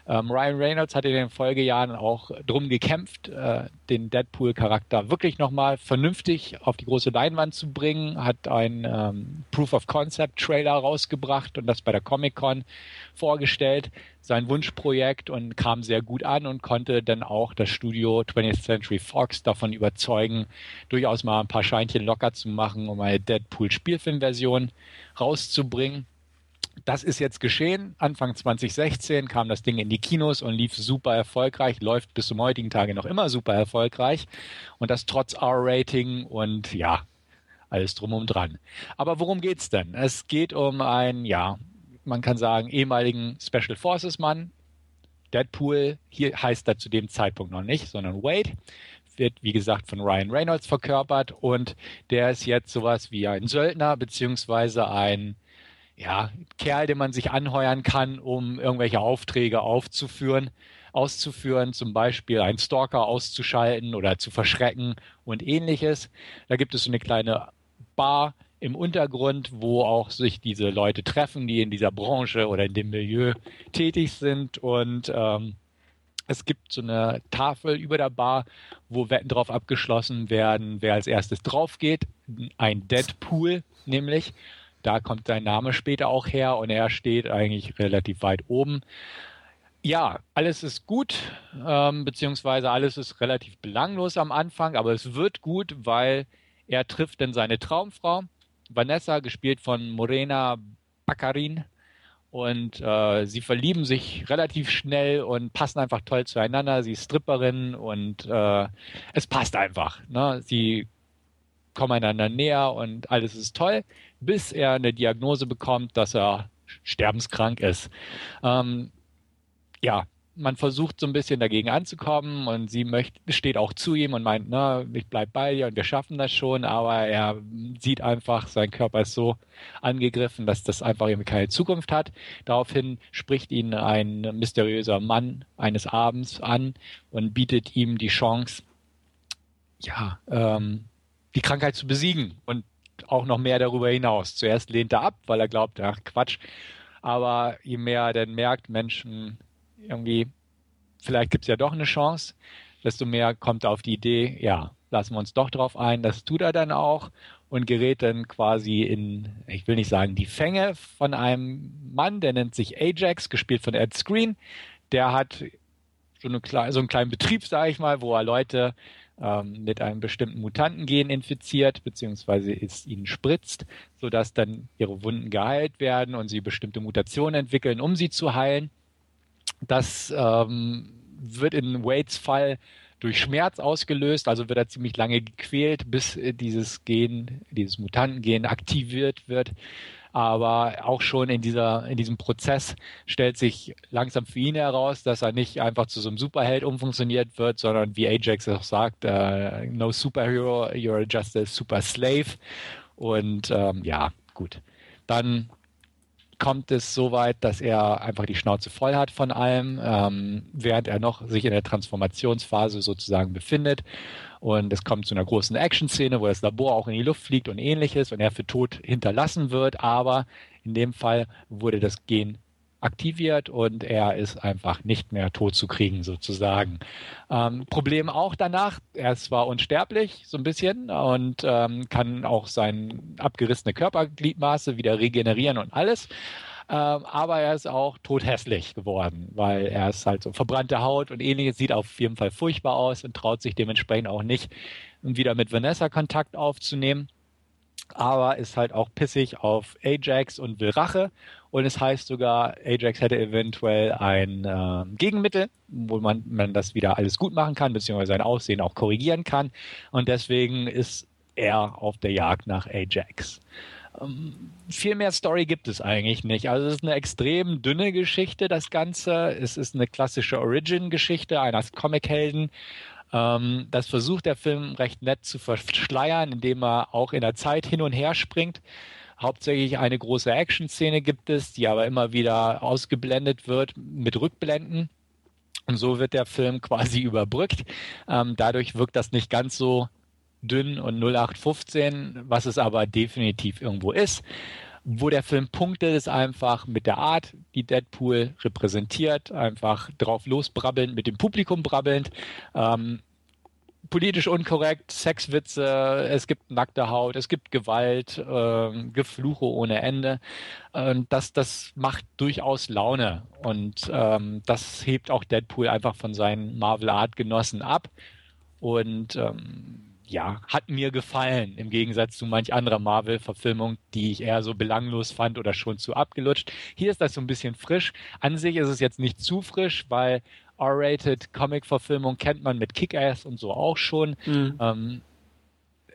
Ähm, Ryan Reynolds hat in den Folgejahren auch drum gekämpft, äh, den Deadpool-Charakter wirklich nochmal vernünftig auf die große Leinwand zu bringen, hat einen ähm, Proof of Concept-Trailer rausgebracht und das bei der Comic-Con vorgestellt, sein Wunschprojekt und kam sehr gut an und konnte dann auch das Studio 20th Century Fox davon überzeugen, durchaus mal ein paar Scheinchen locker zu machen, um eine Deadpool-Spielfilmversion rauszubringen das ist jetzt geschehen. Anfang 2016 kam das Ding in die Kinos und lief super erfolgreich, läuft bis zum heutigen Tage noch immer super erfolgreich. Und das trotz R-Rating und ja, alles drum und dran. Aber worum geht's denn? Es geht um einen, ja, man kann sagen, ehemaligen Special Forces Mann. Deadpool, hier heißt er zu dem Zeitpunkt noch nicht, sondern Wade wird, wie gesagt, von Ryan Reynolds verkörpert und der ist jetzt sowas wie ein Söldner beziehungsweise ein ja, Kerl, den man sich anheuern kann, um irgendwelche Aufträge aufzuführen, auszuführen, zum Beispiel einen Stalker auszuschalten oder zu verschrecken und ähnliches. Da gibt es so eine kleine Bar im Untergrund, wo auch sich diese Leute treffen, die in dieser Branche oder in dem Milieu tätig sind und ähm, es gibt so eine Tafel über der Bar, wo Wetten drauf abgeschlossen werden, wer als erstes drauf geht. Ein Deadpool nämlich. Da kommt sein Name später auch her und er steht eigentlich relativ weit oben. Ja, alles ist gut, ähm, beziehungsweise alles ist relativ belanglos am Anfang, aber es wird gut, weil er trifft dann seine Traumfrau, Vanessa, gespielt von Morena Baccarin. Und äh, sie verlieben sich relativ schnell und passen einfach toll zueinander. Sie ist Stripperin und äh, es passt einfach. Ne? Sie kommen einander näher und alles ist toll bis er eine Diagnose bekommt, dass er sterbenskrank ist. Ähm, ja, man versucht so ein bisschen dagegen anzukommen und sie möchte, steht auch zu ihm und meint, na, ich bleib bei dir und wir schaffen das schon, aber er sieht einfach, sein Körper ist so angegriffen, dass das einfach irgendwie keine Zukunft hat. Daraufhin spricht ihn ein mysteriöser Mann eines Abends an und bietet ihm die Chance, ja, ähm, die Krankheit zu besiegen und auch noch mehr darüber hinaus. Zuerst lehnt er ab, weil er glaubt, ach Quatsch. Aber je mehr er dann merkt, Menschen irgendwie, vielleicht gibt es ja doch eine Chance, desto mehr kommt er auf die Idee, ja, lassen wir uns doch drauf ein. Das tut er dann auch und gerät dann quasi in, ich will nicht sagen, die Fänge von einem Mann, der nennt sich Ajax, gespielt von Ed Screen. Der hat so, eine, so einen kleinen Betrieb, sage ich mal, wo er Leute ähm, mit einem bestimmten Mutantengen infiziert, beziehungsweise es ihnen spritzt, sodass dann ihre Wunden geheilt werden und sie bestimmte Mutationen entwickeln, um sie zu heilen. Das ähm, wird in Wades Fall durch Schmerz ausgelöst, also wird er ziemlich lange gequält, bis dieses Gen, dieses Mutantengen aktiviert wird. Aber auch schon in dieser, in diesem Prozess stellt sich langsam für ihn heraus, dass er nicht einfach zu so einem Superheld umfunktioniert wird, sondern wie Ajax auch sagt, uh, no superhero, you're just a super slave. Und ähm, ja, gut. Dann kommt es so weit, dass er einfach die Schnauze voll hat von allem, ähm, während er noch sich in der Transformationsphase sozusagen befindet. Und es kommt zu einer großen Action-Szene, wo das Labor auch in die Luft fliegt und ähnliches und er für tot hinterlassen wird. Aber in dem Fall wurde das Gen aktiviert und er ist einfach nicht mehr tot zu kriegen sozusagen. Ähm, Problem auch danach, er ist zwar unsterblich so ein bisschen und ähm, kann auch sein abgerissene Körpergliedmaße wieder regenerieren und alles. Ähm, aber er ist auch tothässlich geworden, weil er ist halt so verbrannte Haut und ähnliches, sieht auf jeden Fall furchtbar aus und traut sich dementsprechend auch nicht, wieder mit Vanessa Kontakt aufzunehmen. Aber ist halt auch pissig auf Ajax und will Rache. Und es heißt sogar, Ajax hätte eventuell ein äh, Gegenmittel, wo man, man das wieder alles gut machen kann, beziehungsweise sein Aussehen auch korrigieren kann. Und deswegen ist er auf der Jagd nach Ajax. Ähm, viel mehr Story gibt es eigentlich nicht. Also es ist eine extrem dünne Geschichte, das Ganze. Es ist eine klassische Origin-Geschichte eines Comichelden. Ähm, das versucht der Film recht nett zu verschleiern, indem er auch in der Zeit hin und her springt. Hauptsächlich eine große Action-Szene gibt es, die aber immer wieder ausgeblendet wird mit Rückblenden. Und so wird der Film quasi überbrückt. Ähm, dadurch wirkt das nicht ganz so dünn und 0815, was es aber definitiv irgendwo ist. Wo der Film punktet, ist einfach mit der Art, die Deadpool repräsentiert, einfach drauf losbrabbelnd, mit dem Publikum brabbelnd. Ähm, politisch unkorrekt, Sexwitze, es gibt nackte Haut, es gibt Gewalt, äh, Gefluche ohne Ende. Äh, das, das macht durchaus Laune und ähm, das hebt auch Deadpool einfach von seinen Marvel-Art-Genossen ab. Und ähm, ja, hat mir gefallen, im Gegensatz zu manch anderer Marvel-Verfilmung, die ich eher so belanglos fand oder schon zu abgelutscht. Hier ist das so ein bisschen frisch. An sich ist es jetzt nicht zu frisch, weil R-rated Comic-Verfilmung kennt man mit Kick-Ass und so auch schon. Mhm. Ähm,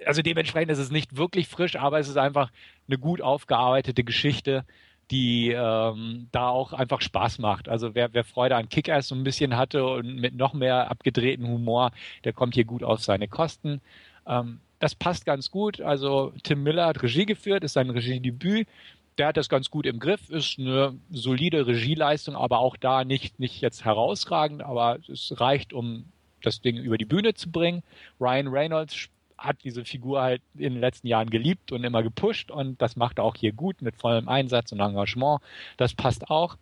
also dementsprechend ist es nicht wirklich frisch, aber es ist einfach eine gut aufgearbeitete Geschichte, die ähm, da auch einfach Spaß macht. Also wer, wer Freude an Kick-Ass so ein bisschen hatte und mit noch mehr abgedrehten Humor, der kommt hier gut auf seine Kosten. Ähm, das passt ganz gut. Also Tim Miller hat Regie geführt, ist sein Regiedebüt. Der hat das ganz gut im Griff, ist eine solide Regieleistung, aber auch da nicht, nicht jetzt herausragend, aber es reicht, um das Ding über die Bühne zu bringen. Ryan Reynolds hat diese Figur halt in den letzten Jahren geliebt und immer gepusht und das macht er auch hier gut mit vollem Einsatz und Engagement. Das passt auch.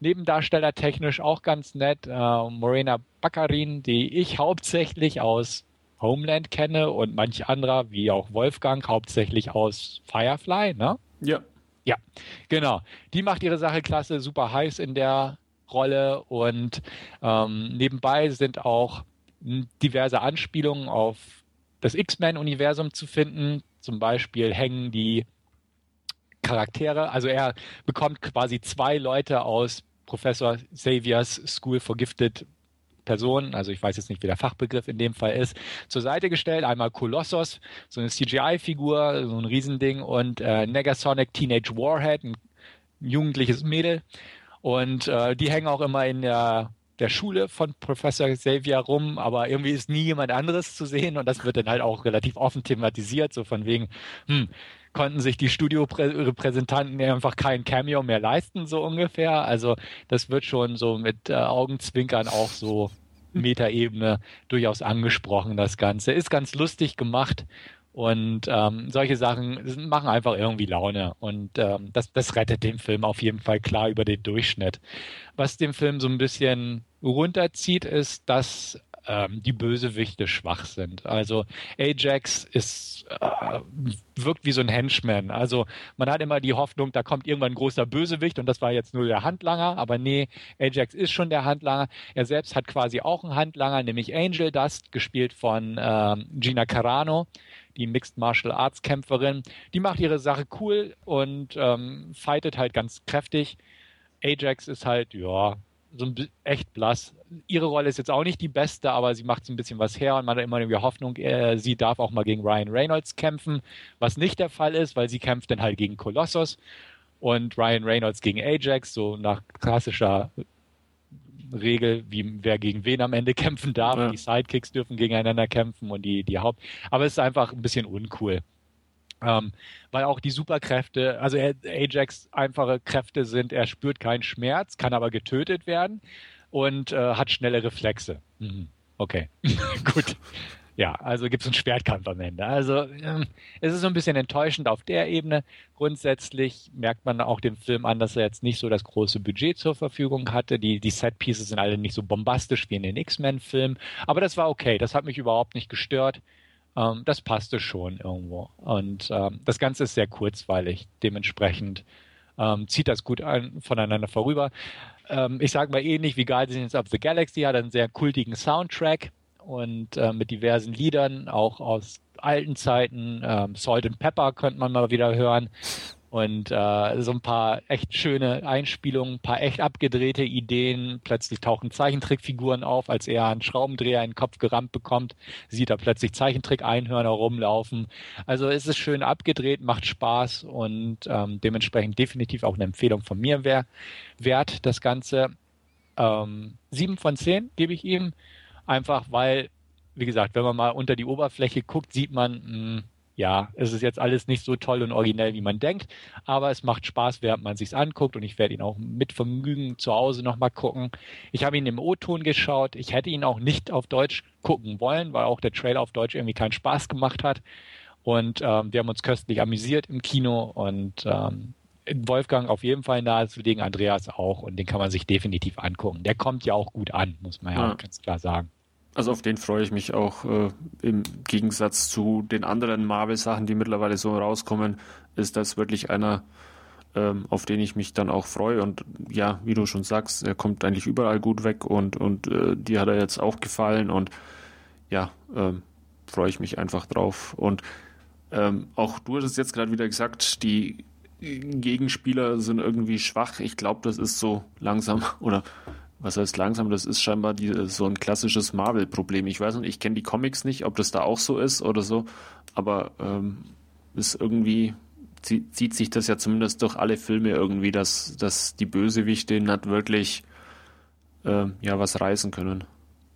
Nebendarsteller technisch auch ganz nett. Äh, Morena Baccarin, die ich hauptsächlich aus Homeland kenne und manch anderer, wie auch Wolfgang, hauptsächlich aus Firefly, ne? Ja. Ja, genau. Die macht ihre Sache klasse, super heiß in der Rolle und ähm, nebenbei sind auch diverse Anspielungen auf das X-Men-Universum zu finden. Zum Beispiel hängen die Charaktere, also er bekommt quasi zwei Leute aus Professor Xavier's School for Gifted Personen, also ich weiß jetzt nicht, wie der Fachbegriff in dem Fall ist, zur Seite gestellt. Einmal Kolossos, so eine CGI-Figur, so ein Riesending und äh, Negasonic Teenage Warhead, ein jugendliches Mädel. Und äh, die hängen auch immer in der, der Schule von Professor Xavier rum, aber irgendwie ist nie jemand anderes zu sehen und das wird dann halt auch relativ offen thematisiert, so von wegen, hm, konnten sich die Studiorepräsentanten einfach kein Cameo mehr leisten, so ungefähr. Also das wird schon so mit äh, Augenzwinkern auch so Metaebene durchaus angesprochen, das Ganze. Ist ganz lustig gemacht. Und ähm, solche Sachen machen einfach irgendwie Laune. Und ähm, das, das rettet den Film auf jeden Fall klar über den Durchschnitt. Was den Film so ein bisschen runterzieht, ist, dass ähm, die Bösewichte schwach sind. Also Ajax ist äh, wirkt wie so ein Henchman. Also man hat immer die Hoffnung, da kommt irgendwann ein großer Bösewicht und das war jetzt nur der Handlanger, aber nee, Ajax ist schon der Handlanger. Er selbst hat quasi auch einen Handlanger, nämlich Angel Dust, gespielt von äh, Gina Carano die Mixed Martial Arts Kämpferin. Die macht ihre Sache cool und ähm, fightet halt ganz kräftig. Ajax ist halt, ja, so ein echt blass. Ihre Rolle ist jetzt auch nicht die beste, aber sie macht so ein bisschen was her und man hat immer die Hoffnung, äh, sie darf auch mal gegen Ryan Reynolds kämpfen, was nicht der Fall ist, weil sie kämpft dann halt gegen Colossus und Ryan Reynolds gegen Ajax, so nach klassischer Regel, wie wer gegen wen am Ende kämpfen darf. Ja. Die Sidekicks dürfen gegeneinander kämpfen und die, die Haupt. Aber es ist einfach ein bisschen uncool. Ähm, weil auch die Superkräfte, also Ajax einfache Kräfte sind, er spürt keinen Schmerz, kann aber getötet werden und äh, hat schnelle Reflexe. Mhm. Okay, gut. Ja, also gibt es einen Schwertkampf am Ende. Also ähm, es ist so ein bisschen enttäuschend auf der Ebene. Grundsätzlich merkt man auch dem Film an, dass er jetzt nicht so das große Budget zur Verfügung hatte. Die, die Set-Pieces sind alle nicht so bombastisch wie in den X-Men-Filmen. Aber das war okay. Das hat mich überhaupt nicht gestört. Ähm, das passte schon irgendwo. Und ähm, das Ganze ist sehr kurzweilig. Dementsprechend ähm, zieht das gut an, voneinander vorüber. Ähm, ich sage mal ähnlich wie Guardians of the Galaxy hat einen sehr kultigen Soundtrack und äh, mit diversen Liedern, auch aus alten Zeiten. Ähm, Salt and Pepper könnte man mal wieder hören. Und äh, so ein paar echt schöne Einspielungen, ein paar echt abgedrehte Ideen. Plötzlich tauchen Zeichentrickfiguren auf, als er einen Schraubendreher in den Kopf gerammt bekommt, sieht er plötzlich Zeichentrick-Einhörner rumlaufen. Also es ist schön abgedreht, macht Spaß und ähm, dementsprechend definitiv auch eine Empfehlung von mir wär, wert, das Ganze. Ähm, sieben von zehn gebe ich ihm, einfach weil, wie gesagt, wenn man mal unter die Oberfläche guckt, sieht man, mh, hm, ja, es ist jetzt alles nicht so toll und originell, wie man denkt, aber es macht Spaß, während man sich's anguckt und ich werde ihn auch mit Vergnügen zu Hause nochmal gucken. Ich habe ihn im O-Ton geschaut. Ich hätte ihn auch nicht auf Deutsch gucken wollen, weil auch der Trailer auf Deutsch irgendwie keinen Spaß gemacht hat. Und ähm, wir haben uns köstlich amüsiert im Kino und ähm, Wolfgang auf jeden Fall nahezulegen, Andreas auch und den kann man sich definitiv angucken. Der kommt ja auch gut an, muss man ja, ja. ganz klar sagen. Also auf den freue ich mich auch äh, im Gegensatz zu den anderen Marvel-Sachen, die mittlerweile so rauskommen, ist das wirklich einer, ähm, auf den ich mich dann auch freue. Und ja, wie du schon sagst, er kommt eigentlich überall gut weg und, und äh, die hat er jetzt auch gefallen und ja, ähm, freue ich mich einfach drauf. Und ähm, auch du hast es jetzt gerade wieder gesagt, die Gegenspieler sind irgendwie schwach. Ich glaube, das ist so langsam oder was heißt langsam? Das ist scheinbar die, so ein klassisches Marvel-Problem. Ich weiß nicht, ich kenne die Comics nicht, ob das da auch so ist oder so, aber ähm, ist irgendwie zieht sich das ja zumindest durch alle Filme irgendwie, dass, dass die Bösewichte nicht wirklich äh, ja was reißen können.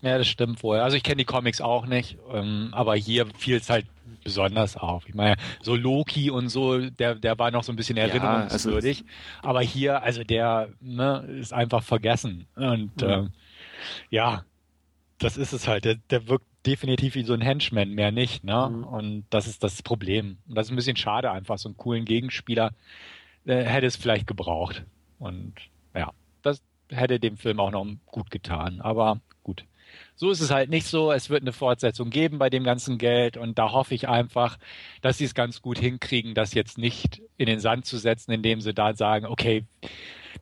Ja, das stimmt wohl. Also ich kenne die Comics auch nicht, ähm, aber hier fiel es halt besonders auf. Ich meine, so Loki und so, der, der war noch so ein bisschen erinnerungswürdig. Ja, also aber hier, also der ne, ist einfach vergessen. Und mhm. ähm, ja, das ist es halt. Der, der wirkt definitiv wie so ein Henchman, mehr nicht. Ne? Mhm. Und das ist das Problem. Und das ist ein bisschen schade einfach. So einen coolen Gegenspieler äh, hätte es vielleicht gebraucht. Und ja, das hätte dem Film auch noch gut getan. Aber. So ist es halt nicht so. Es wird eine Fortsetzung geben bei dem ganzen Geld und da hoffe ich einfach, dass sie es ganz gut hinkriegen, das jetzt nicht in den Sand zu setzen, indem sie da sagen, okay,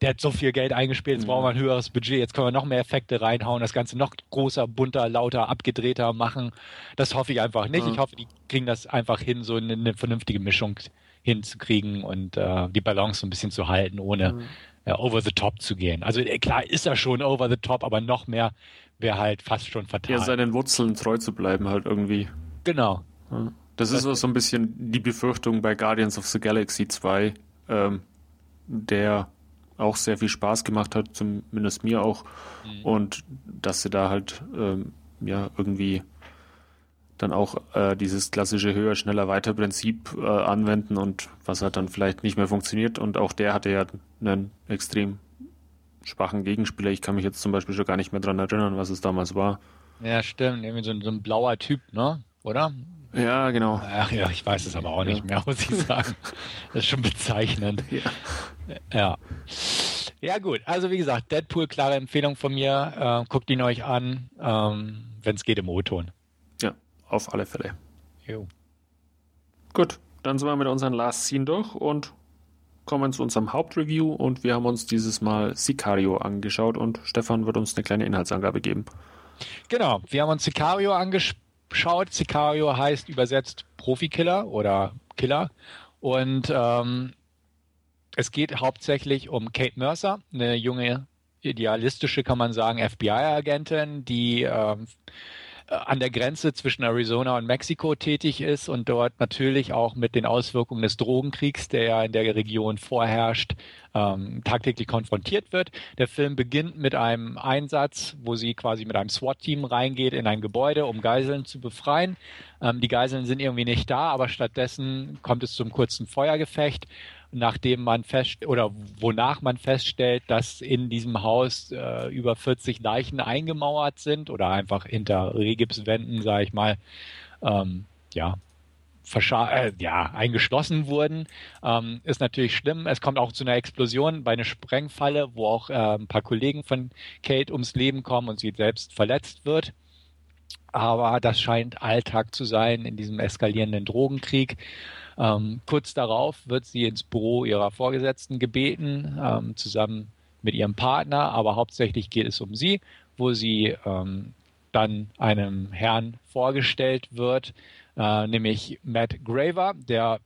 der hat so viel Geld eingespielt, jetzt brauchen wir ein höheres Budget, jetzt können wir noch mehr Effekte reinhauen, das Ganze noch großer, bunter, lauter, abgedrehter machen. Das hoffe ich einfach nicht. Ja. Ich hoffe, die kriegen das einfach hin, so eine, eine vernünftige Mischung hinzukriegen und äh, die Balance so ein bisschen zu halten, ohne mhm. äh, over the top zu gehen. Also äh, klar ist er schon over the top, aber noch mehr wäre halt fast schon fatal. Ja, seinen Wurzeln treu zu bleiben halt irgendwie. Genau. Ja. Das ist so ein bisschen die Befürchtung bei Guardians of the Galaxy 2, ähm, der auch sehr viel Spaß gemacht hat, zumindest mir auch. Mhm. Und dass sie da halt ähm, ja irgendwie dann auch äh, dieses klassische höher, schneller, weiter Prinzip äh, anwenden und was halt dann vielleicht nicht mehr funktioniert. Und auch der hatte ja einen extrem schwachen Gegenspieler. Ich kann mich jetzt zum Beispiel schon gar nicht mehr dran erinnern, was es damals war. Ja, stimmt. Irgendwie so, so ein blauer Typ, ne? Oder? Ja, genau. Ach ja, ich weiß es aber auch nicht ja. mehr, muss ich sagen. Das ist schon bezeichnend. Ja. ja. Ja, gut. Also, wie gesagt, Deadpool, klare Empfehlung von mir. Äh, guckt ihn euch an, ähm, wenn es geht im O-Ton. Ja, auf alle Fälle. Jo. Gut, dann sind wir mit unseren Last Scene durch und kommen zu unserem Hauptreview und wir haben uns dieses Mal Sicario angeschaut und Stefan wird uns eine kleine Inhaltsangabe geben. Genau, wir haben uns Sicario angeschaut. Sicario heißt übersetzt Profikiller oder Killer und ähm, es geht hauptsächlich um Kate Mercer, eine junge, idealistische, kann man sagen, FBI-Agentin, die ähm, äh, an der Grenze zwischen Arizona und Mexiko tätig ist und dort natürlich auch mit den Auswirkungen des Drogenkriegs, der ja in der Region vorherrscht, ähm, tagtäglich konfrontiert wird. Der Film beginnt mit einem Einsatz, wo sie quasi mit einem SWAT-Team reingeht in ein Gebäude, um Geiseln zu befreien. Ähm, die Geiseln sind irgendwie nicht da, aber stattdessen kommt es zum kurzen Feuergefecht nachdem man fest oder wonach man feststellt, dass in diesem Haus äh, über 40 Leichen eingemauert sind oder einfach hinter Regipswänden, sage ich mal, ähm, ja, äh, ja, eingeschlossen wurden, ähm, ist natürlich schlimm. Es kommt auch zu einer Explosion bei einer Sprengfalle, wo auch äh, ein paar Kollegen von Kate ums Leben kommen und sie selbst verletzt wird. Aber das scheint Alltag zu sein in diesem eskalierenden Drogenkrieg. Ähm, kurz darauf wird sie ins Büro ihrer Vorgesetzten gebeten, ähm, zusammen mit ihrem Partner, aber hauptsächlich geht es um sie, wo sie ähm, dann einem Herrn vorgestellt wird, äh, nämlich Matt Graver, der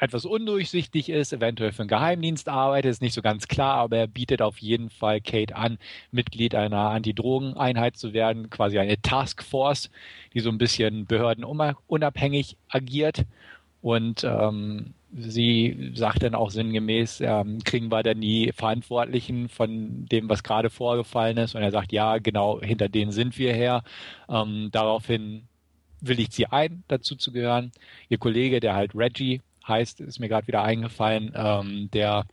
etwas undurchsichtig ist, eventuell für einen Geheimdienst arbeitet, ist nicht so ganz klar, aber er bietet auf jeden Fall Kate an, Mitglied einer Antidrogeneinheit zu werden, quasi eine Taskforce, die so ein bisschen behördenunabhängig agiert und ähm, sie sagt dann auch sinngemäß, ähm, kriegen wir dann die Verantwortlichen von dem, was gerade vorgefallen ist? Und er sagt, ja, genau, hinter denen sind wir her. Ähm, daraufhin willigt sie ein, dazu zu gehören. Ihr Kollege, der halt Reggie heißt, ist mir gerade wieder eingefallen, ähm, der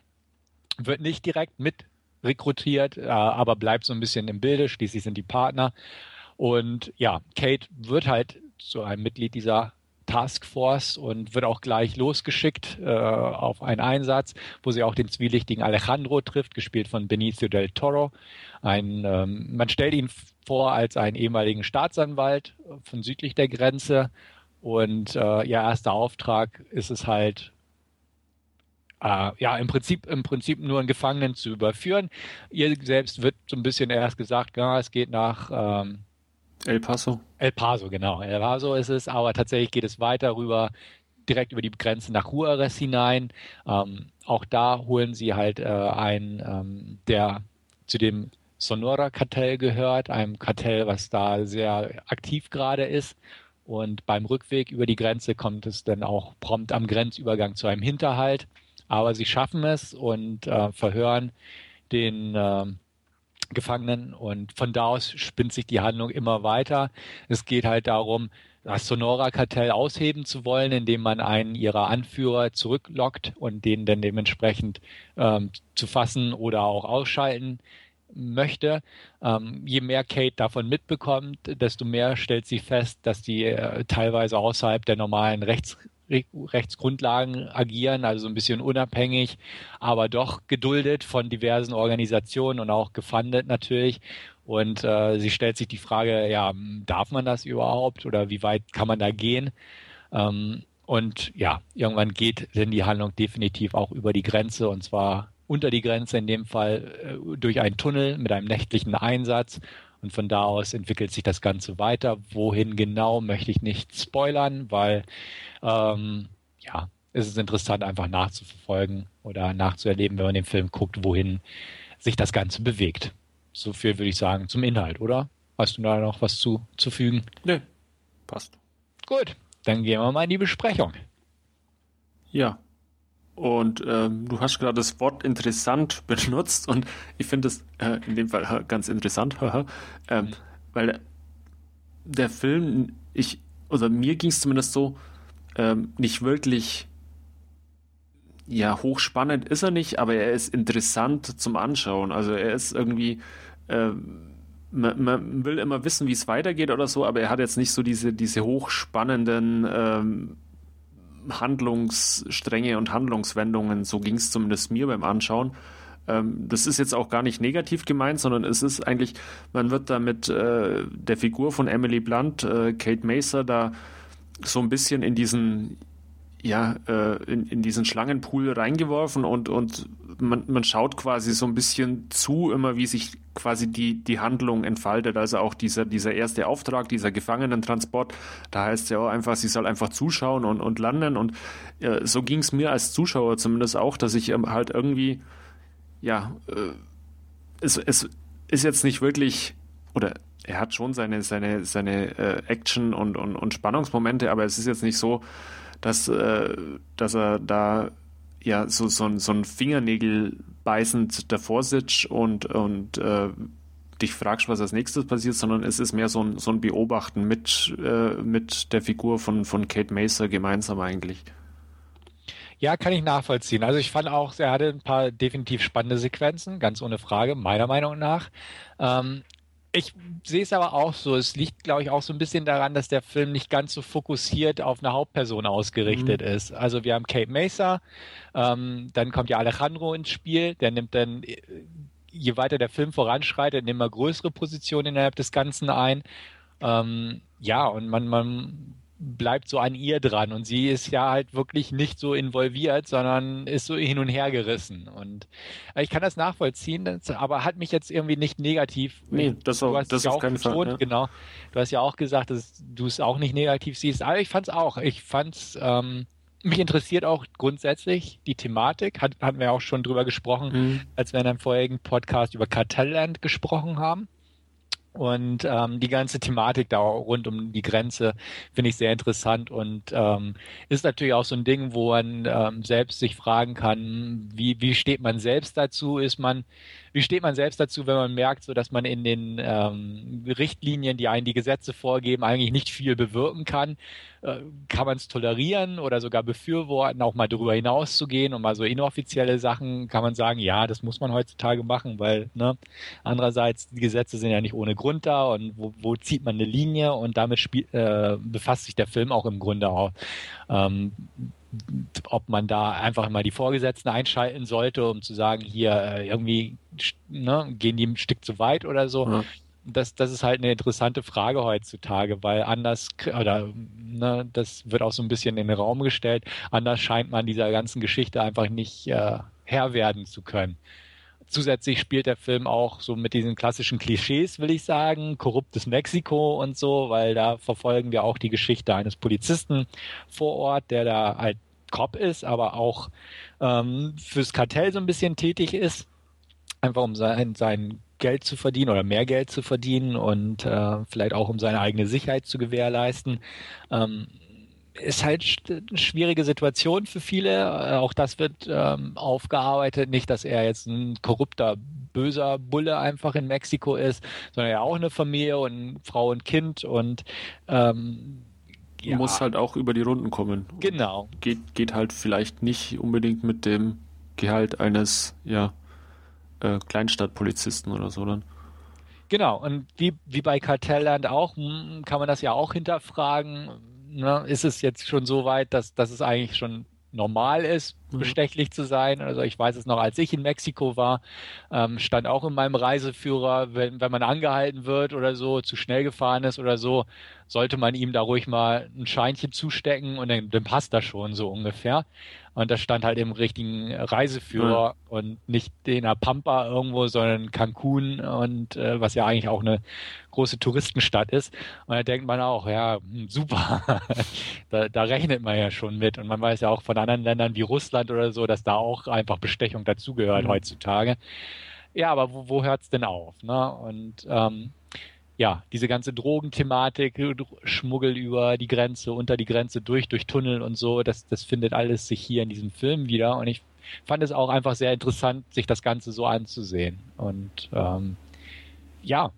wird nicht direkt mit rekrutiert, äh, aber bleibt so ein bisschen im Bilde. Schließlich sind die Partner. Und ja, Kate wird halt zu einem Mitglied dieser Taskforce und wird auch gleich losgeschickt äh, auf einen Einsatz, wo sie auch den zwielichtigen Alejandro trifft, gespielt von Benicio del Toro. Ein, ähm, man stellt ihn vor als einen ehemaligen Staatsanwalt von südlich der Grenze und äh, ihr erster Auftrag ist es halt, äh, ja, im Prinzip, im Prinzip nur einen Gefangenen zu überführen. Ihr selbst wird so ein bisschen erst gesagt, ja, es geht nach ähm, El Paso. El Paso, genau. El Paso ist es, aber tatsächlich geht es weiter rüber, direkt über die Grenze nach Juarez hinein. Ähm, auch da holen sie halt äh, einen, ähm, der zu dem Sonora-Kartell gehört, einem Kartell, was da sehr aktiv gerade ist. Und beim Rückweg über die Grenze kommt es dann auch prompt am Grenzübergang zu einem Hinterhalt. Aber sie schaffen es und äh, verhören den äh, Gefangenen und von da aus spinnt sich die Handlung immer weiter. Es geht halt darum, das Sonora-Kartell ausheben zu wollen, indem man einen ihrer Anführer zurücklockt und den dann dementsprechend ähm, zu fassen oder auch ausschalten möchte. Ähm, je mehr Kate davon mitbekommt, desto mehr stellt sie fest, dass die äh, teilweise außerhalb der normalen Rechts Rechtsgrundlagen agieren, also ein bisschen unabhängig, aber doch geduldet von diversen Organisationen und auch gefundet natürlich. Und äh, sie stellt sich die Frage, ja, darf man das überhaupt oder wie weit kann man da gehen? Ähm, und ja, irgendwann geht denn die Handlung definitiv auch über die Grenze und zwar unter die Grenze in dem Fall äh, durch einen Tunnel mit einem nächtlichen Einsatz und von da aus entwickelt sich das Ganze weiter. Wohin genau möchte ich nicht spoilern, weil ähm, ja, es ist interessant, einfach nachzuverfolgen oder nachzuerleben, wenn man den Film guckt, wohin sich das Ganze bewegt. So viel würde ich sagen zum Inhalt, oder? Hast du da noch was zu, zu fügen? Nee, passt. Gut, dann gehen wir mal in die Besprechung. Ja, und ähm, du hast gerade das Wort interessant benutzt und ich finde es äh, in dem Fall ganz interessant, ähm, mhm. weil der Film, ich, oder mir ging es zumindest so, ähm, nicht wirklich ja, hochspannend ist er nicht, aber er ist interessant zum Anschauen. Also er ist irgendwie, äh, man, man, will immer wissen, wie es weitergeht oder so, aber er hat jetzt nicht so diese, diese hochspannenden ähm, Handlungsstränge und Handlungswendungen. So ging es zumindest mir beim Anschauen. Ähm, das ist jetzt auch gar nicht negativ gemeint, sondern es ist eigentlich, man wird da mit äh, der Figur von Emily Blunt, äh, Kate Macer, da so ein bisschen in diesen ja, äh, in, in diesen Schlangenpool reingeworfen und, und man, man schaut quasi so ein bisschen zu, immer wie sich quasi die, die Handlung entfaltet. Also auch dieser, dieser erste Auftrag, dieser Gefangenentransport, da heißt es ja auch einfach, sie soll einfach zuschauen und, und landen. Und äh, so ging es mir als Zuschauer zumindest auch, dass ich ähm, halt irgendwie, ja, äh, es, es ist jetzt nicht wirklich, oder er hat schon seine, seine, seine äh, Action- und, und, und Spannungsmomente, aber es ist jetzt nicht so, dass, äh, dass er da ja so, so, so ein Fingernägel beißend davor sitzt und, und äh, dich fragst, was als nächstes passiert, sondern es ist mehr so ein, so ein Beobachten mit, äh, mit der Figur von, von Kate Macer gemeinsam eigentlich. Ja, kann ich nachvollziehen. Also ich fand auch, er hatte ein paar definitiv spannende Sequenzen, ganz ohne Frage, meiner Meinung nach. Ähm, ich sehe es aber auch so. Es liegt, glaube ich, auch so ein bisschen daran, dass der Film nicht ganz so fokussiert auf eine Hauptperson ausgerichtet mhm. ist. Also wir haben Kate Mesa, ähm, dann kommt ja Alejandro ins Spiel, der nimmt dann, äh, je weiter der Film voranschreitet, immer größere Positionen innerhalb des Ganzen ein. Ähm, ja, und man, man bleibt so an ihr dran und sie ist ja halt wirklich nicht so involviert, sondern ist so hin und her gerissen und äh, ich kann das nachvollziehen, aber hat mich jetzt irgendwie nicht negativ. Nee, das, auch, das ja auf keinen betont, Fall. Ja. Genau. Du hast ja auch gesagt, dass du es auch nicht negativ siehst, aber ich fand es auch. Ich fand's ähm, mich interessiert auch grundsätzlich die Thematik, hat, hatten wir auch schon drüber gesprochen, mhm. als wir in einem vorherigen Podcast über Kartellland gesprochen haben. Und ähm, die ganze Thematik da rund um die Grenze finde ich sehr interessant und ähm, ist natürlich auch so ein Ding, wo man ähm, selbst sich fragen kann, wie, wie steht man selbst dazu? Ist man wie steht man selbst dazu, wenn man merkt, so dass man in den ähm, Richtlinien, die einen die Gesetze vorgeben, eigentlich nicht viel bewirken kann? Äh, kann man es tolerieren oder sogar befürworten, auch mal darüber hinaus zu gehen und mal so inoffizielle Sachen kann man sagen, ja, das muss man heutzutage machen, weil ne, andererseits die Gesetze sind ja nicht ohne Grund da und wo, wo zieht man eine Linie und damit spiel, äh, befasst sich der Film auch im Grunde auch. Ähm, ob man da einfach mal die Vorgesetzten einschalten sollte, um zu sagen, hier äh, irgendwie ne, gehen die ein Stück zu weit oder so. Ja. Das, das ist halt eine interessante Frage heutzutage, weil anders, oder ne, das wird auch so ein bisschen in den Raum gestellt, anders scheint man dieser ganzen Geschichte einfach nicht äh, Herr werden zu können. Zusätzlich spielt der Film auch so mit diesen klassischen Klischees, will ich sagen, korruptes Mexiko und so, weil da verfolgen wir auch die Geschichte eines Polizisten vor Ort, der da halt Cop ist, aber auch ähm, fürs Kartell so ein bisschen tätig ist, einfach um sein, sein Geld zu verdienen oder mehr Geld zu verdienen und äh, vielleicht auch um seine eigene Sicherheit zu gewährleisten. Ähm, ist halt eine schwierige Situation für viele. Äh, auch das wird ähm, aufgearbeitet. Nicht, dass er jetzt ein korrupter, böser Bulle einfach in Mexiko ist, sondern er auch eine Familie und Frau und Kind und ähm, ja. muss halt auch über die Runden kommen. Genau. Geht, geht halt vielleicht nicht unbedingt mit dem Gehalt eines, ja, äh, Kleinstadtpolizisten oder so dann. Genau, und wie, wie bei Kartellland auch, hm, kann man das ja auch hinterfragen ne, ist es jetzt schon so weit, dass, dass es eigentlich schon normal ist. Bestechlich zu sein. Also ich weiß es noch, als ich in Mexiko war, ähm, stand auch in meinem Reiseführer, wenn, wenn man angehalten wird oder so, zu schnell gefahren ist oder so, sollte man ihm da ruhig mal ein Scheinchen zustecken und dann, dann passt das schon so ungefähr. Und das stand halt im richtigen Reiseführer mhm. und nicht in der Pampa irgendwo, sondern Cancun und äh, was ja eigentlich auch eine große Touristenstadt ist. Und da denkt man auch, ja, hm, super, da, da rechnet man ja schon mit. Und man weiß ja auch von anderen Ländern wie Russland oder so, dass da auch einfach Bestechung dazugehört mhm. heutzutage. Ja, aber wo, wo hört es denn auf? Ne? Und ähm, ja, diese ganze Drogenthematik, Schmuggel über die Grenze, unter die Grenze durch, durch Tunnel und so, das, das findet alles sich hier in diesem Film wieder. Und ich fand es auch einfach sehr interessant, sich das Ganze so anzusehen. Und ähm, ja,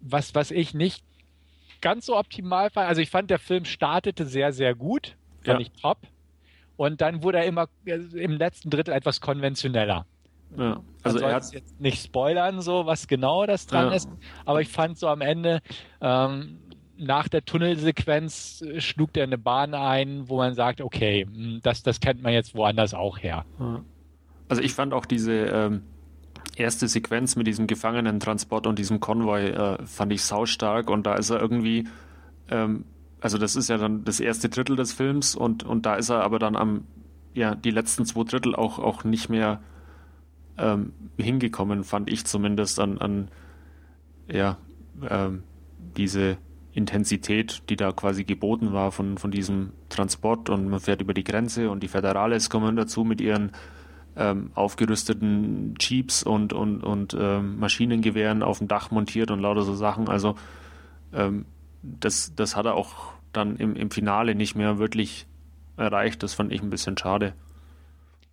was, was ich nicht ganz so optimal fand, also ich fand, der Film startete sehr, sehr gut, fand ja. ich top. Und dann wurde er immer äh, im letzten Drittel etwas konventioneller. Ja, also er hat jetzt nicht spoilern, so was genau das dran ja. ist, aber ich fand so am Ende ähm, nach der Tunnelsequenz äh, schlug der eine Bahn ein, wo man sagt, okay, hm, das, das kennt man jetzt woanders auch her. Also ich fand auch diese ähm, erste Sequenz mit diesem Gefangenentransport und diesem Konvoi äh, fand ich saustark und da ist er irgendwie, ähm, also das ist ja dann das erste Drittel des Films und, und da ist er aber dann am, ja, die letzten zwei Drittel auch, auch nicht mehr ähm, hingekommen, fand ich zumindest an, an ja, ähm, diese Intensität, die da quasi geboten war von, von diesem Transport und man fährt über die Grenze und die Federales kommen dazu mit ihren ähm, aufgerüsteten Jeeps und, und, und ähm, Maschinengewehren auf dem Dach montiert und lauter so Sachen. Also ähm, das, das hat er auch dann im, im Finale nicht mehr wirklich erreicht. Das fand ich ein bisschen schade.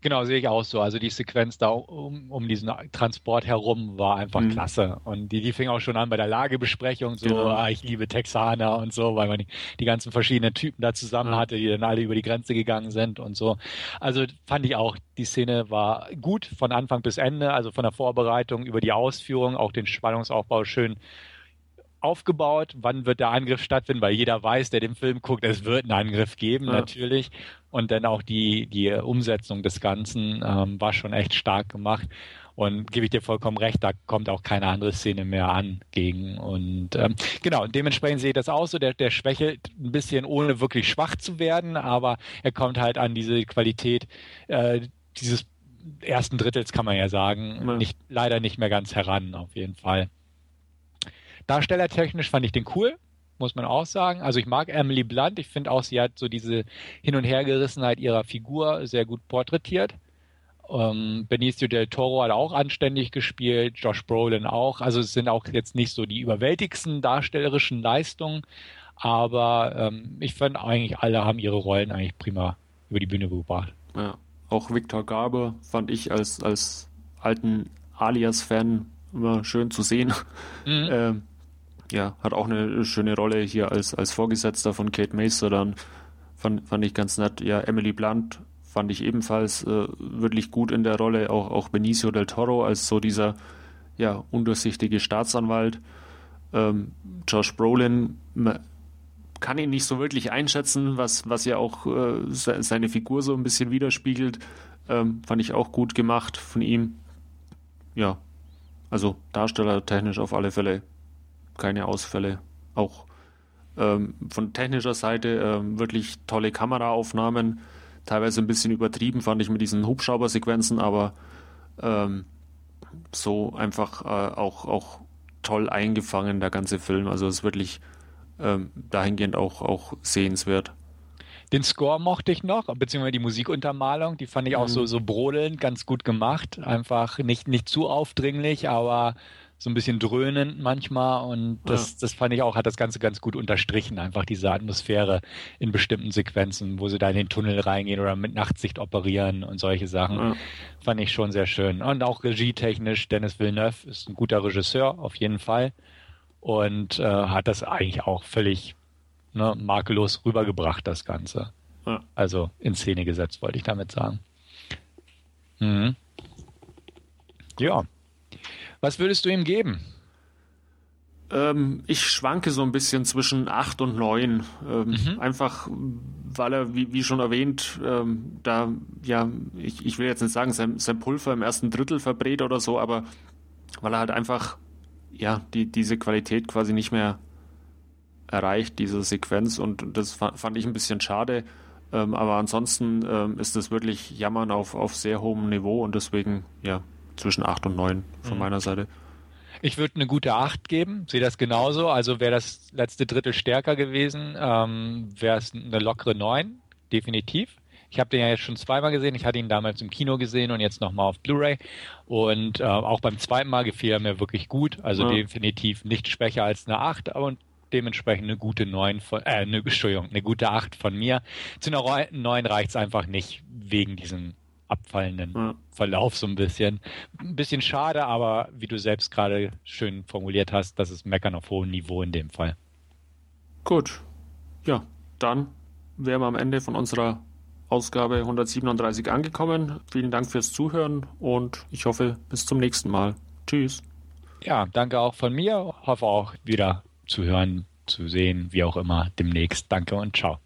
Genau, sehe ich auch so. Also die Sequenz da um, um diesen Transport herum war einfach mhm. klasse. Und die, die fing auch schon an bei der Lagebesprechung, so, genau. ah, ich liebe Texaner und so, weil man die, die ganzen verschiedenen Typen da zusammen hatte, die dann alle über die Grenze gegangen sind und so. Also fand ich auch, die Szene war gut von Anfang bis Ende, also von der Vorbereitung über die Ausführung, auch den Spannungsaufbau schön aufgebaut, wann wird der Angriff stattfinden, weil jeder weiß, der den Film guckt, es wird einen Angriff geben, ja. natürlich. Und dann auch die, die Umsetzung des Ganzen ähm, war schon echt stark gemacht. Und gebe ich dir vollkommen recht, da kommt auch keine andere Szene mehr an gegen. Und ähm, genau, dementsprechend sehe ich das auch so. Der, der schwächelt ein bisschen, ohne wirklich schwach zu werden, aber er kommt halt an diese Qualität äh, dieses ersten Drittels, kann man ja sagen, ja. Nicht, leider nicht mehr ganz heran, auf jeden Fall. Darstellertechnisch fand ich den cool, muss man auch sagen. Also ich mag Emily Blunt. Ich finde auch, sie hat so diese Hin- und Hergerissenheit ihrer Figur sehr gut porträtiert. Ähm, Benicio del Toro hat auch anständig gespielt, Josh Brolin auch. Also es sind auch jetzt nicht so die überwältigsten darstellerischen Leistungen, aber ähm, ich finde eigentlich alle haben ihre Rollen eigentlich prima über die Bühne gebracht. Ja, auch Victor Garber fand ich als, als alten Alias-Fan immer schön zu sehen. Mhm. Ähm, ja, hat auch eine schöne Rolle hier als, als Vorgesetzter von Kate Macer dann. Fand, fand ich ganz nett. Ja, Emily Blunt fand ich ebenfalls äh, wirklich gut in der Rolle. Auch, auch Benicio del Toro als so dieser ja, undurchsichtige Staatsanwalt. Ähm, Josh Brolin kann ihn nicht so wirklich einschätzen, was, was ja auch äh, seine Figur so ein bisschen widerspiegelt. Ähm, fand ich auch gut gemacht von ihm. Ja, also darstellertechnisch auf alle Fälle keine Ausfälle. Auch ähm, von technischer Seite ähm, wirklich tolle Kameraaufnahmen. Teilweise ein bisschen übertrieben fand ich mit diesen Hubschraubersequenzen, aber ähm, so einfach äh, auch, auch toll eingefangen, der ganze Film. Also es ist wirklich ähm, dahingehend auch, auch sehenswert. Den Score mochte ich noch, beziehungsweise die Musikuntermalung, die fand ich auch mhm. so, so brodelnd, ganz gut gemacht. Einfach nicht, nicht zu aufdringlich, aber so ein bisschen dröhnend manchmal und das, ja. das fand ich auch, hat das Ganze ganz gut unterstrichen, einfach diese Atmosphäre in bestimmten Sequenzen, wo sie da in den Tunnel reingehen oder mit Nachtsicht operieren und solche Sachen. Ja. Fand ich schon sehr schön. Und auch regietechnisch, Dennis Villeneuve ist ein guter Regisseur, auf jeden Fall. Und äh, hat das eigentlich auch völlig ne, makellos rübergebracht, das Ganze. Ja. Also in Szene gesetzt, wollte ich damit sagen. Mhm. Ja. Was würdest du ihm geben? Ähm, ich schwanke so ein bisschen zwischen 8 und 9. Ähm, mhm. Einfach, weil er, wie, wie schon erwähnt, ähm, da, ja, ich, ich will jetzt nicht sagen, sein, sein Pulver im ersten Drittel verbrät oder so, aber weil er halt einfach, ja, die, diese Qualität quasi nicht mehr erreicht, diese Sequenz. Und das fand ich ein bisschen schade. Ähm, aber ansonsten ähm, ist das wirklich Jammern auf, auf sehr hohem Niveau und deswegen, ja, zwischen 8 und 9 von mhm. meiner Seite. Ich würde eine gute 8 geben, sehe das genauso. Also wäre das letzte Drittel stärker gewesen, ähm, wäre es eine lockere 9, definitiv. Ich habe den ja jetzt schon zweimal gesehen. Ich hatte ihn damals im Kino gesehen und jetzt nochmal auf Blu-ray. Und äh, auch beim zweiten Mal gefiel er mir wirklich gut. Also ja. definitiv nicht schwächer als eine 8 und dementsprechend eine gute 9 von, äh, eine, Entschuldigung, eine gute 8 von mir. Zu einer 9 reicht es einfach nicht wegen diesem abfallenden ja. Verlauf so ein bisschen. Ein bisschen schade, aber wie du selbst gerade schön formuliert hast, das ist Meckern auf hohem Niveau in dem Fall. Gut. Ja, dann wären wir am Ende von unserer Ausgabe 137 angekommen. Vielen Dank fürs Zuhören und ich hoffe, bis zum nächsten Mal. Tschüss. Ja, danke auch von mir. Hoffe auch wieder zu hören, zu sehen, wie auch immer demnächst. Danke und ciao.